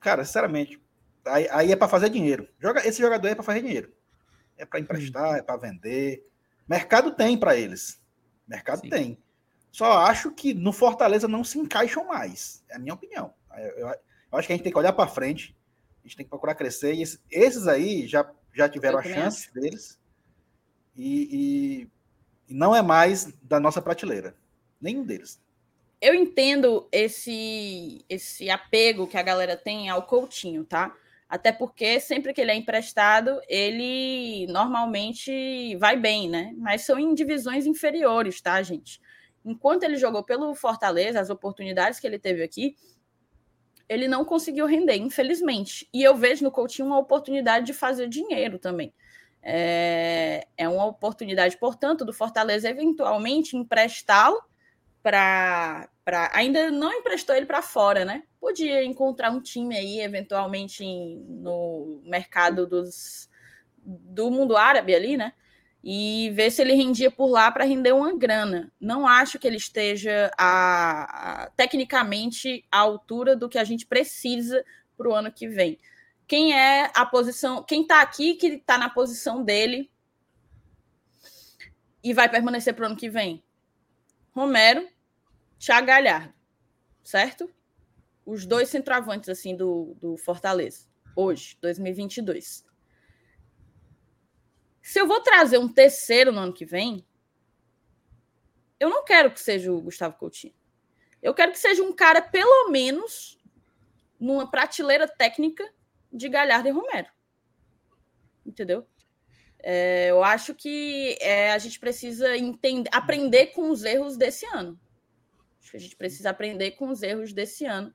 Cara, sinceramente, aí, aí é para fazer dinheiro. Joga, esse jogador é para fazer dinheiro. É para emprestar, é para vender. Mercado tem para eles. Mercado Sim. tem. Só acho que no Fortaleza não se encaixam mais. É a minha opinião. Eu, eu, eu acho que a gente tem que olhar para frente. A gente tem que procurar crescer. E esses, esses aí já, já tiveram a chance deles. E, e, e não é mais da nossa prateleira. Nenhum deles eu entendo esse esse apego que a galera tem ao Coutinho, tá? Até porque sempre que ele é emprestado, ele normalmente vai bem, né? Mas são em divisões inferiores, tá, gente? Enquanto ele jogou pelo Fortaleza, as oportunidades que ele teve aqui, ele não conseguiu render, infelizmente. E eu vejo no Coutinho uma oportunidade de fazer dinheiro também. É, é uma oportunidade, portanto, do Fortaleza eventualmente emprestá-lo para. Ainda não emprestou ele para fora, né? Podia encontrar um time aí, eventualmente, no mercado dos, do mundo árabe ali, né? E ver se ele rendia por lá para render uma grana. Não acho que ele esteja a, a, tecnicamente à altura do que a gente precisa para o ano que vem. Quem é a posição, quem está aqui que está na posição dele e vai permanecer para o ano que vem? Romero, Thiago Galhardo, certo? Os dois centroavantes assim do, do Fortaleza, hoje, 2022. Se eu vou trazer um terceiro no ano que vem, eu não quero que seja o Gustavo Coutinho. Eu quero que seja um cara, pelo menos, numa prateleira técnica de Galhardo e Romero. Entendeu? É, eu acho que é, a gente precisa entender, aprender com os erros desse ano. Acho que a gente precisa aprender com os erros desse ano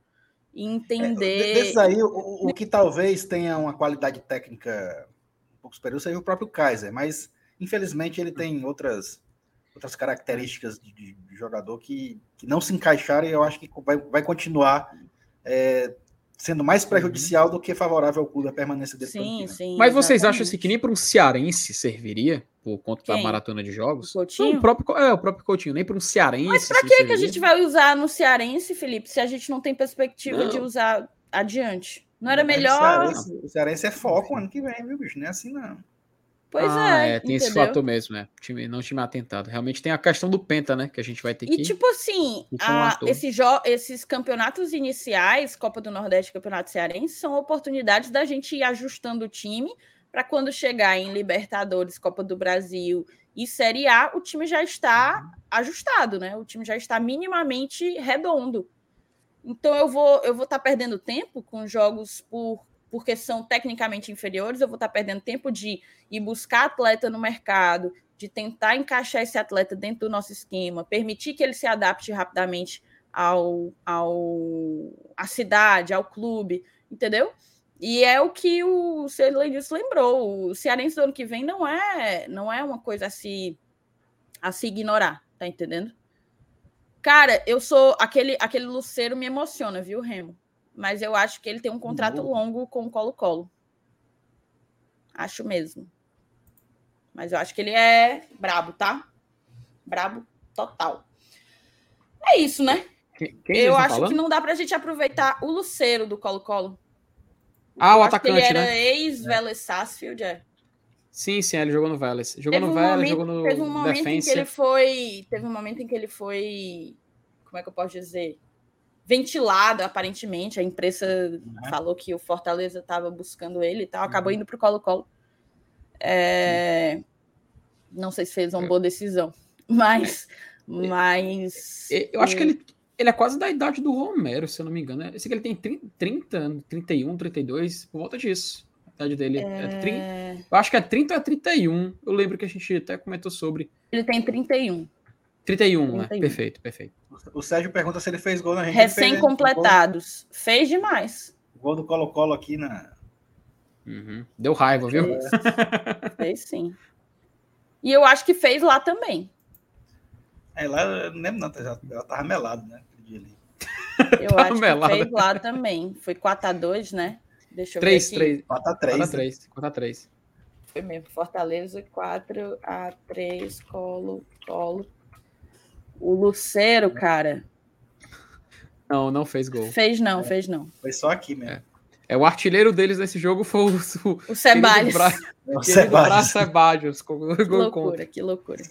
e entender. É, aí, o, o, que talvez tenha uma qualidade técnica um pouco superior seja o próprio Kaiser, mas infelizmente ele tem outras, outras características de, de jogador que, que não se encaixaram e eu acho que vai, vai continuar é, sendo mais uhum. prejudicial do que favorável ao clube a permanência dele. Sim, sim. Mas vocês acham assim, que nem para um cearense serviria por conta Quem? da maratona de jogos? O Coutinho? Não, o próprio, é, o próprio Coutinho, nem para um cearense. Mas para que, que a gente vai usar no cearense, Felipe, se a gente não tem perspectiva não. de usar adiante? Não era melhor. O cearense, o cearense é foco ano que vem, viu, bicho? Não é assim, não. Pois ah, é. é. Tem entendeu? esse fator mesmo, né? Time, não time atentado. Realmente tem a questão do Penta, né? Que a gente vai ter que. E tipo assim, a, esse esses campeonatos iniciais, Copa do Nordeste Campeonato Cearense, são oportunidades da gente ir ajustando o time para quando chegar em Libertadores, Copa do Brasil e Série A, o time já está ajustado, né? O time já está minimamente redondo. Então eu vou eu vou estar tá perdendo tempo com jogos por porque são tecnicamente inferiores, eu vou estar perdendo tempo de ir buscar atleta no mercado, de tentar encaixar esse atleta dentro do nosso esquema, permitir que ele se adapte rapidamente ao, ao à cidade, ao clube, entendeu? E é o que o Celenilson lembrou. O Cearense do ano que vem não é, não é uma coisa a se, a se ignorar, tá entendendo? Cara, eu sou aquele aquele Luceiro me emociona, viu, Remo? mas eu acho que ele tem um contrato longo com o Colo-Colo. Acho mesmo. Mas eu acho que ele é brabo, tá? Brabo total. É isso, né? Quem, quem eu acho falando? que não dá pra gente aproveitar o Luceiro do Colo-Colo. Ah, o atacante, ele era né? ex-Vélez Sarsfield, é. Sim, sim, ele jogou no Vélez. Jogou teve no um Vélez, momento, jogou no Teve um momento Defensa. em que ele foi... Teve um momento em que ele foi... Como é que eu posso dizer? ventilado, aparentemente. A imprensa uhum. falou que o Fortaleza estava buscando ele e tal, acabou uhum. indo para o Colo-Colo. É... Não sei se fez uma boa decisão, [laughs] mas. É. mas eu acho que ele, ele é quase da idade do Romero, se eu não me engano. Eu sei que ele tem 30, 31, 32, por volta disso. A idade dele é... é 30, eu acho que é 30 a 31. Eu lembro que a gente até comentou sobre. Ele tem 31. 31, 31. né? Perfeito, perfeito. O Sérgio pergunta se ele fez gol na gente. Recém-completados. Fez demais. Gol do Colo-Colo aqui na. Uhum. Deu raiva, viu? Fez. fez sim. E eu acho que fez lá também. É, lá eu não lembro, não. Ela tá, tava melado, né? Eu [laughs] acho melado. que fez lá também. Foi 4x2, né? Deixa eu 3, ver. 3. 4x3. 4x3. 4x3. Foi mesmo. Fortaleza 4 a 3 Colo, Colo. O Lucero, cara. Não, não fez gol. Fez não, é. fez não. Foi só aqui mesmo. É. é. o artilheiro deles nesse jogo foi o, o, o Ceballos. Bra... O Ceballos. Ceballos. Que loucura, contra. que loucura.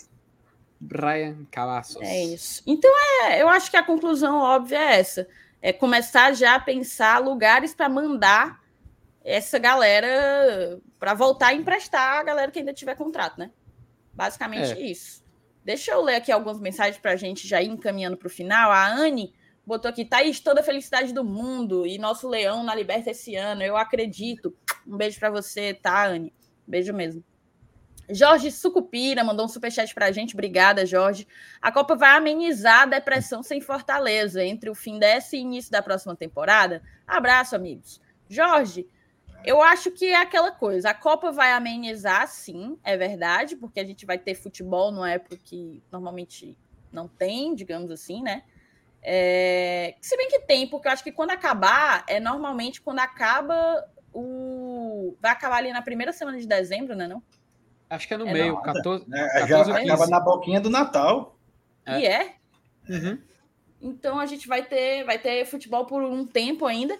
Brian Cavassos. É isso. Então, é, eu acho que a conclusão óbvia é essa. É começar já a pensar lugares para mandar essa galera para voltar a emprestar a galera que ainda tiver contrato, né? Basicamente é. isso. Deixa eu ler aqui algumas mensagens para a gente já ir encaminhando para o final. A Anne botou aqui, Thaís, toda a felicidade do mundo e nosso leão na Liberta esse ano, eu acredito. Um beijo para você, tá, Anne? Beijo mesmo. Jorge Sucupira mandou um superchat para a gente. Obrigada, Jorge. A Copa vai amenizar a depressão sem Fortaleza entre o fim dessa e início da próxima temporada? Abraço, amigos. Jorge, eu acho que é aquela coisa. A Copa vai amenizar, sim, é verdade, porque a gente vai ter futebol numa época que normalmente não tem, digamos assim, né? É... Se bem que tem, porque eu acho que quando acabar, é normalmente quando acaba o. Vai acabar ali na primeira semana de dezembro, né? Não? Acho que é no é meio, 14, é, 14 já acaba na boquinha do Natal. É. E é? Uhum. Então a gente vai ter, vai ter futebol por um tempo ainda.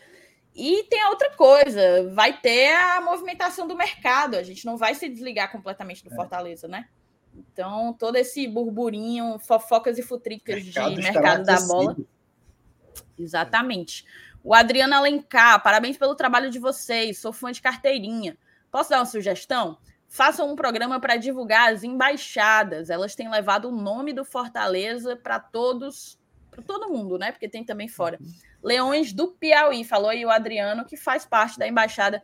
E tem a outra coisa, vai ter a movimentação do mercado. A gente não vai se desligar completamente do é. Fortaleza, né? Então, todo esse burburinho, fofocas e futricas mercado de mercado da bola. Exatamente. O Adriano Alencar, parabéns pelo trabalho de vocês. Sou fã de carteirinha. Posso dar uma sugestão? Façam um programa para divulgar as embaixadas. Elas têm levado o nome do Fortaleza para todos, para todo mundo, né? Porque tem também fora. Uhum. Leões do Piauí, falou aí o Adriano, que faz parte da embaixada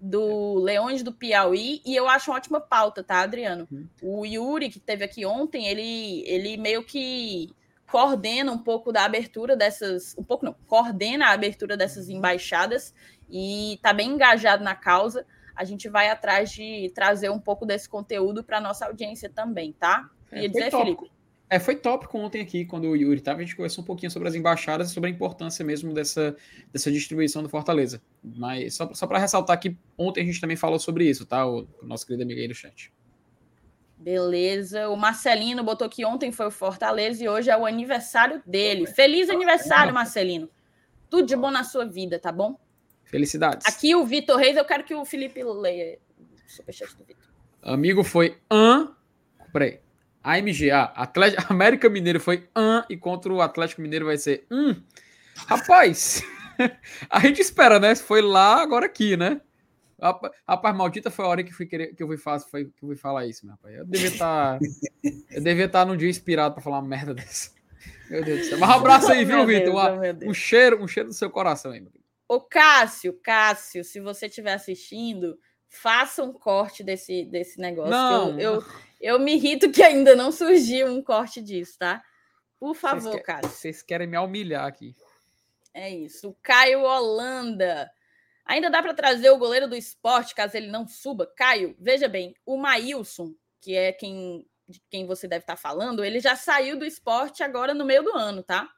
do Leões do Piauí, e eu acho uma ótima pauta, tá, Adriano? Uhum. O Yuri, que teve aqui ontem, ele, ele meio que coordena um pouco da abertura dessas, um pouco não, coordena a abertura dessas embaixadas e tá bem engajado na causa a gente vai atrás de trazer um pouco desse conteúdo para nossa audiência também, tá? Ia é, dizer, Felipe. É, foi tópico ontem aqui, quando o Yuri estava, a gente conversou um pouquinho sobre as embaixadas e sobre a importância mesmo dessa, dessa distribuição do Fortaleza. Mas só, só para ressaltar que ontem a gente também falou sobre isso, tá? O, o nosso querido amigo aí no chat. Beleza. O Marcelino botou que ontem foi o Fortaleza e hoje é o aniversário dele. Feliz aniversário, Marcelino. Tudo de bom na sua vida, tá bom? Felicidades. Aqui o Vitor Reis, eu quero que o Felipe leia o superchat do Vitor. Amigo foi an. Peraí. AMGA, Atlético, [laughs] América Mineiro foi an e contra o Atlético Mineiro vai ser um. Rapaz, [laughs] a gente espera, né? Foi lá, agora aqui, né? Rapaz, maldita foi a hora que, fui querer, que eu fui, falar, foi, que eu fui falar isso, meu rapaz. Eu devia estar. Tá, [laughs] eu devia estar tá num dia inspirado para falar uma merda dessa. Meu Deus do céu. Mas um abraço aí, viu, Vitor? Um, um, cheiro, um cheiro do seu coração aí, meu Ô, Cássio, Cássio, se você estiver assistindo, faça um corte desse, desse negócio. Não. Eu, eu, eu, me irrito que ainda não surgiu um corte disso, tá? Por favor, vocês Cássio. Vocês querem me humilhar aqui. É isso. O Caio Holanda. Ainda dá para trazer o goleiro do esporte, caso ele não suba. Caio, veja bem, o Maílson, que é quem, de quem você deve estar falando, ele já saiu do esporte agora no meio do ano, tá?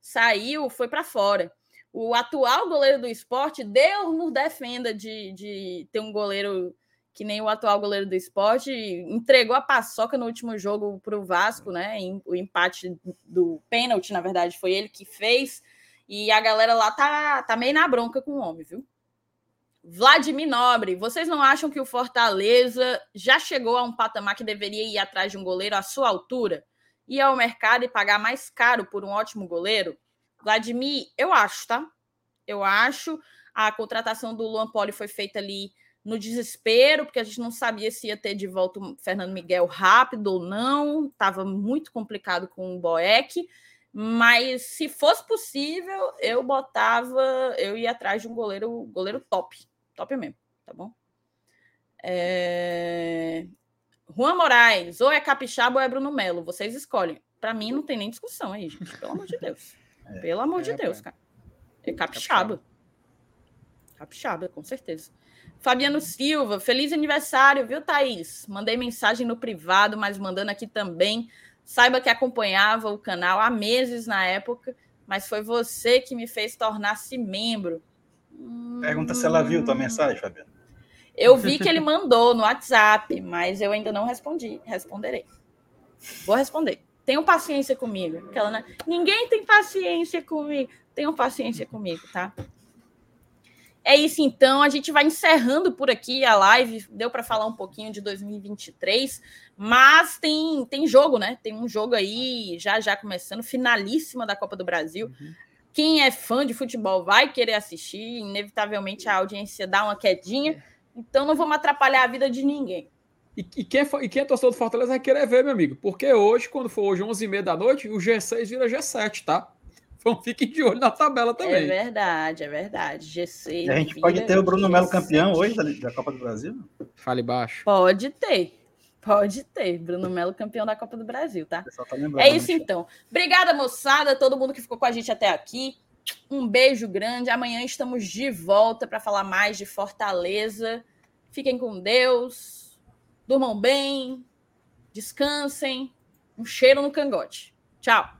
Saiu, foi para fora o atual goleiro do esporte, Deus nos defenda de, de ter um goleiro que nem o atual goleiro do esporte, entregou a paçoca no último jogo para o Vasco, né? O empate do pênalti, na verdade, foi ele que fez. E a galera lá tá, tá meio na bronca com o homem, viu? Vladimir Nobre, vocês não acham que o Fortaleza já chegou a um patamar que deveria ir atrás de um goleiro à sua altura? Ir ao mercado e pagar mais caro por um ótimo goleiro? Vladimir, eu acho, tá? Eu acho. A contratação do Luan Poli foi feita ali no desespero, porque a gente não sabia se ia ter de volta o Fernando Miguel rápido ou não. Estava muito complicado com o Boeck. Mas se fosse possível, eu botava, eu ia atrás de um goleiro, goleiro top, top mesmo, tá bom? É... Juan Moraes, ou é Capixaba ou é Bruno Melo, vocês escolhem. Para mim não tem nem discussão aí, gente, pelo amor de Deus. [laughs] É, Pelo amor é, de Deus, cara. É capixaba. Capixaba, com certeza. Fabiano Silva, feliz aniversário, viu, Thaís? Mandei mensagem no privado, mas mandando aqui também. Saiba que acompanhava o canal há meses na época, mas foi você que me fez tornar-se membro. Pergunta hum... se ela viu tua mensagem, Fabiano. Eu vi que ele mandou no WhatsApp, mas eu ainda não respondi. Responderei. Vou responder. Tenham paciência comigo. Aquela, né? Ninguém tem paciência comigo. Tenham paciência comigo, tá? É isso então, a gente vai encerrando por aqui a live. Deu para falar um pouquinho de 2023, mas tem tem jogo, né? Tem um jogo aí já já começando, finalíssima da Copa do Brasil. Uhum. Quem é fã de futebol vai querer assistir, inevitavelmente a audiência dá uma quedinha. Então não vamos atrapalhar a vida de ninguém. E, e, quem, é, e quem é torcedor do Fortaleza vai querer ver, meu amigo. Porque hoje, quando for hoje 11h30 da noite, o G6 vira G7, tá? Então fiquem de olho na tabela é também. É verdade, é verdade. G6. a gente pode ter o Bruno Melo campeão hoje da, Copa do Brasil? Fale baixo. Pode ter. Pode ter. Bruno Melo campeão da Copa do Brasil, tá? tá é isso né, então. Obrigada, moçada, todo mundo que ficou com a gente até aqui. Um beijo grande. Amanhã estamos de volta para falar mais de Fortaleza. Fiquem com Deus. Durmam bem. Descansem. Um cheiro no cangote. Tchau.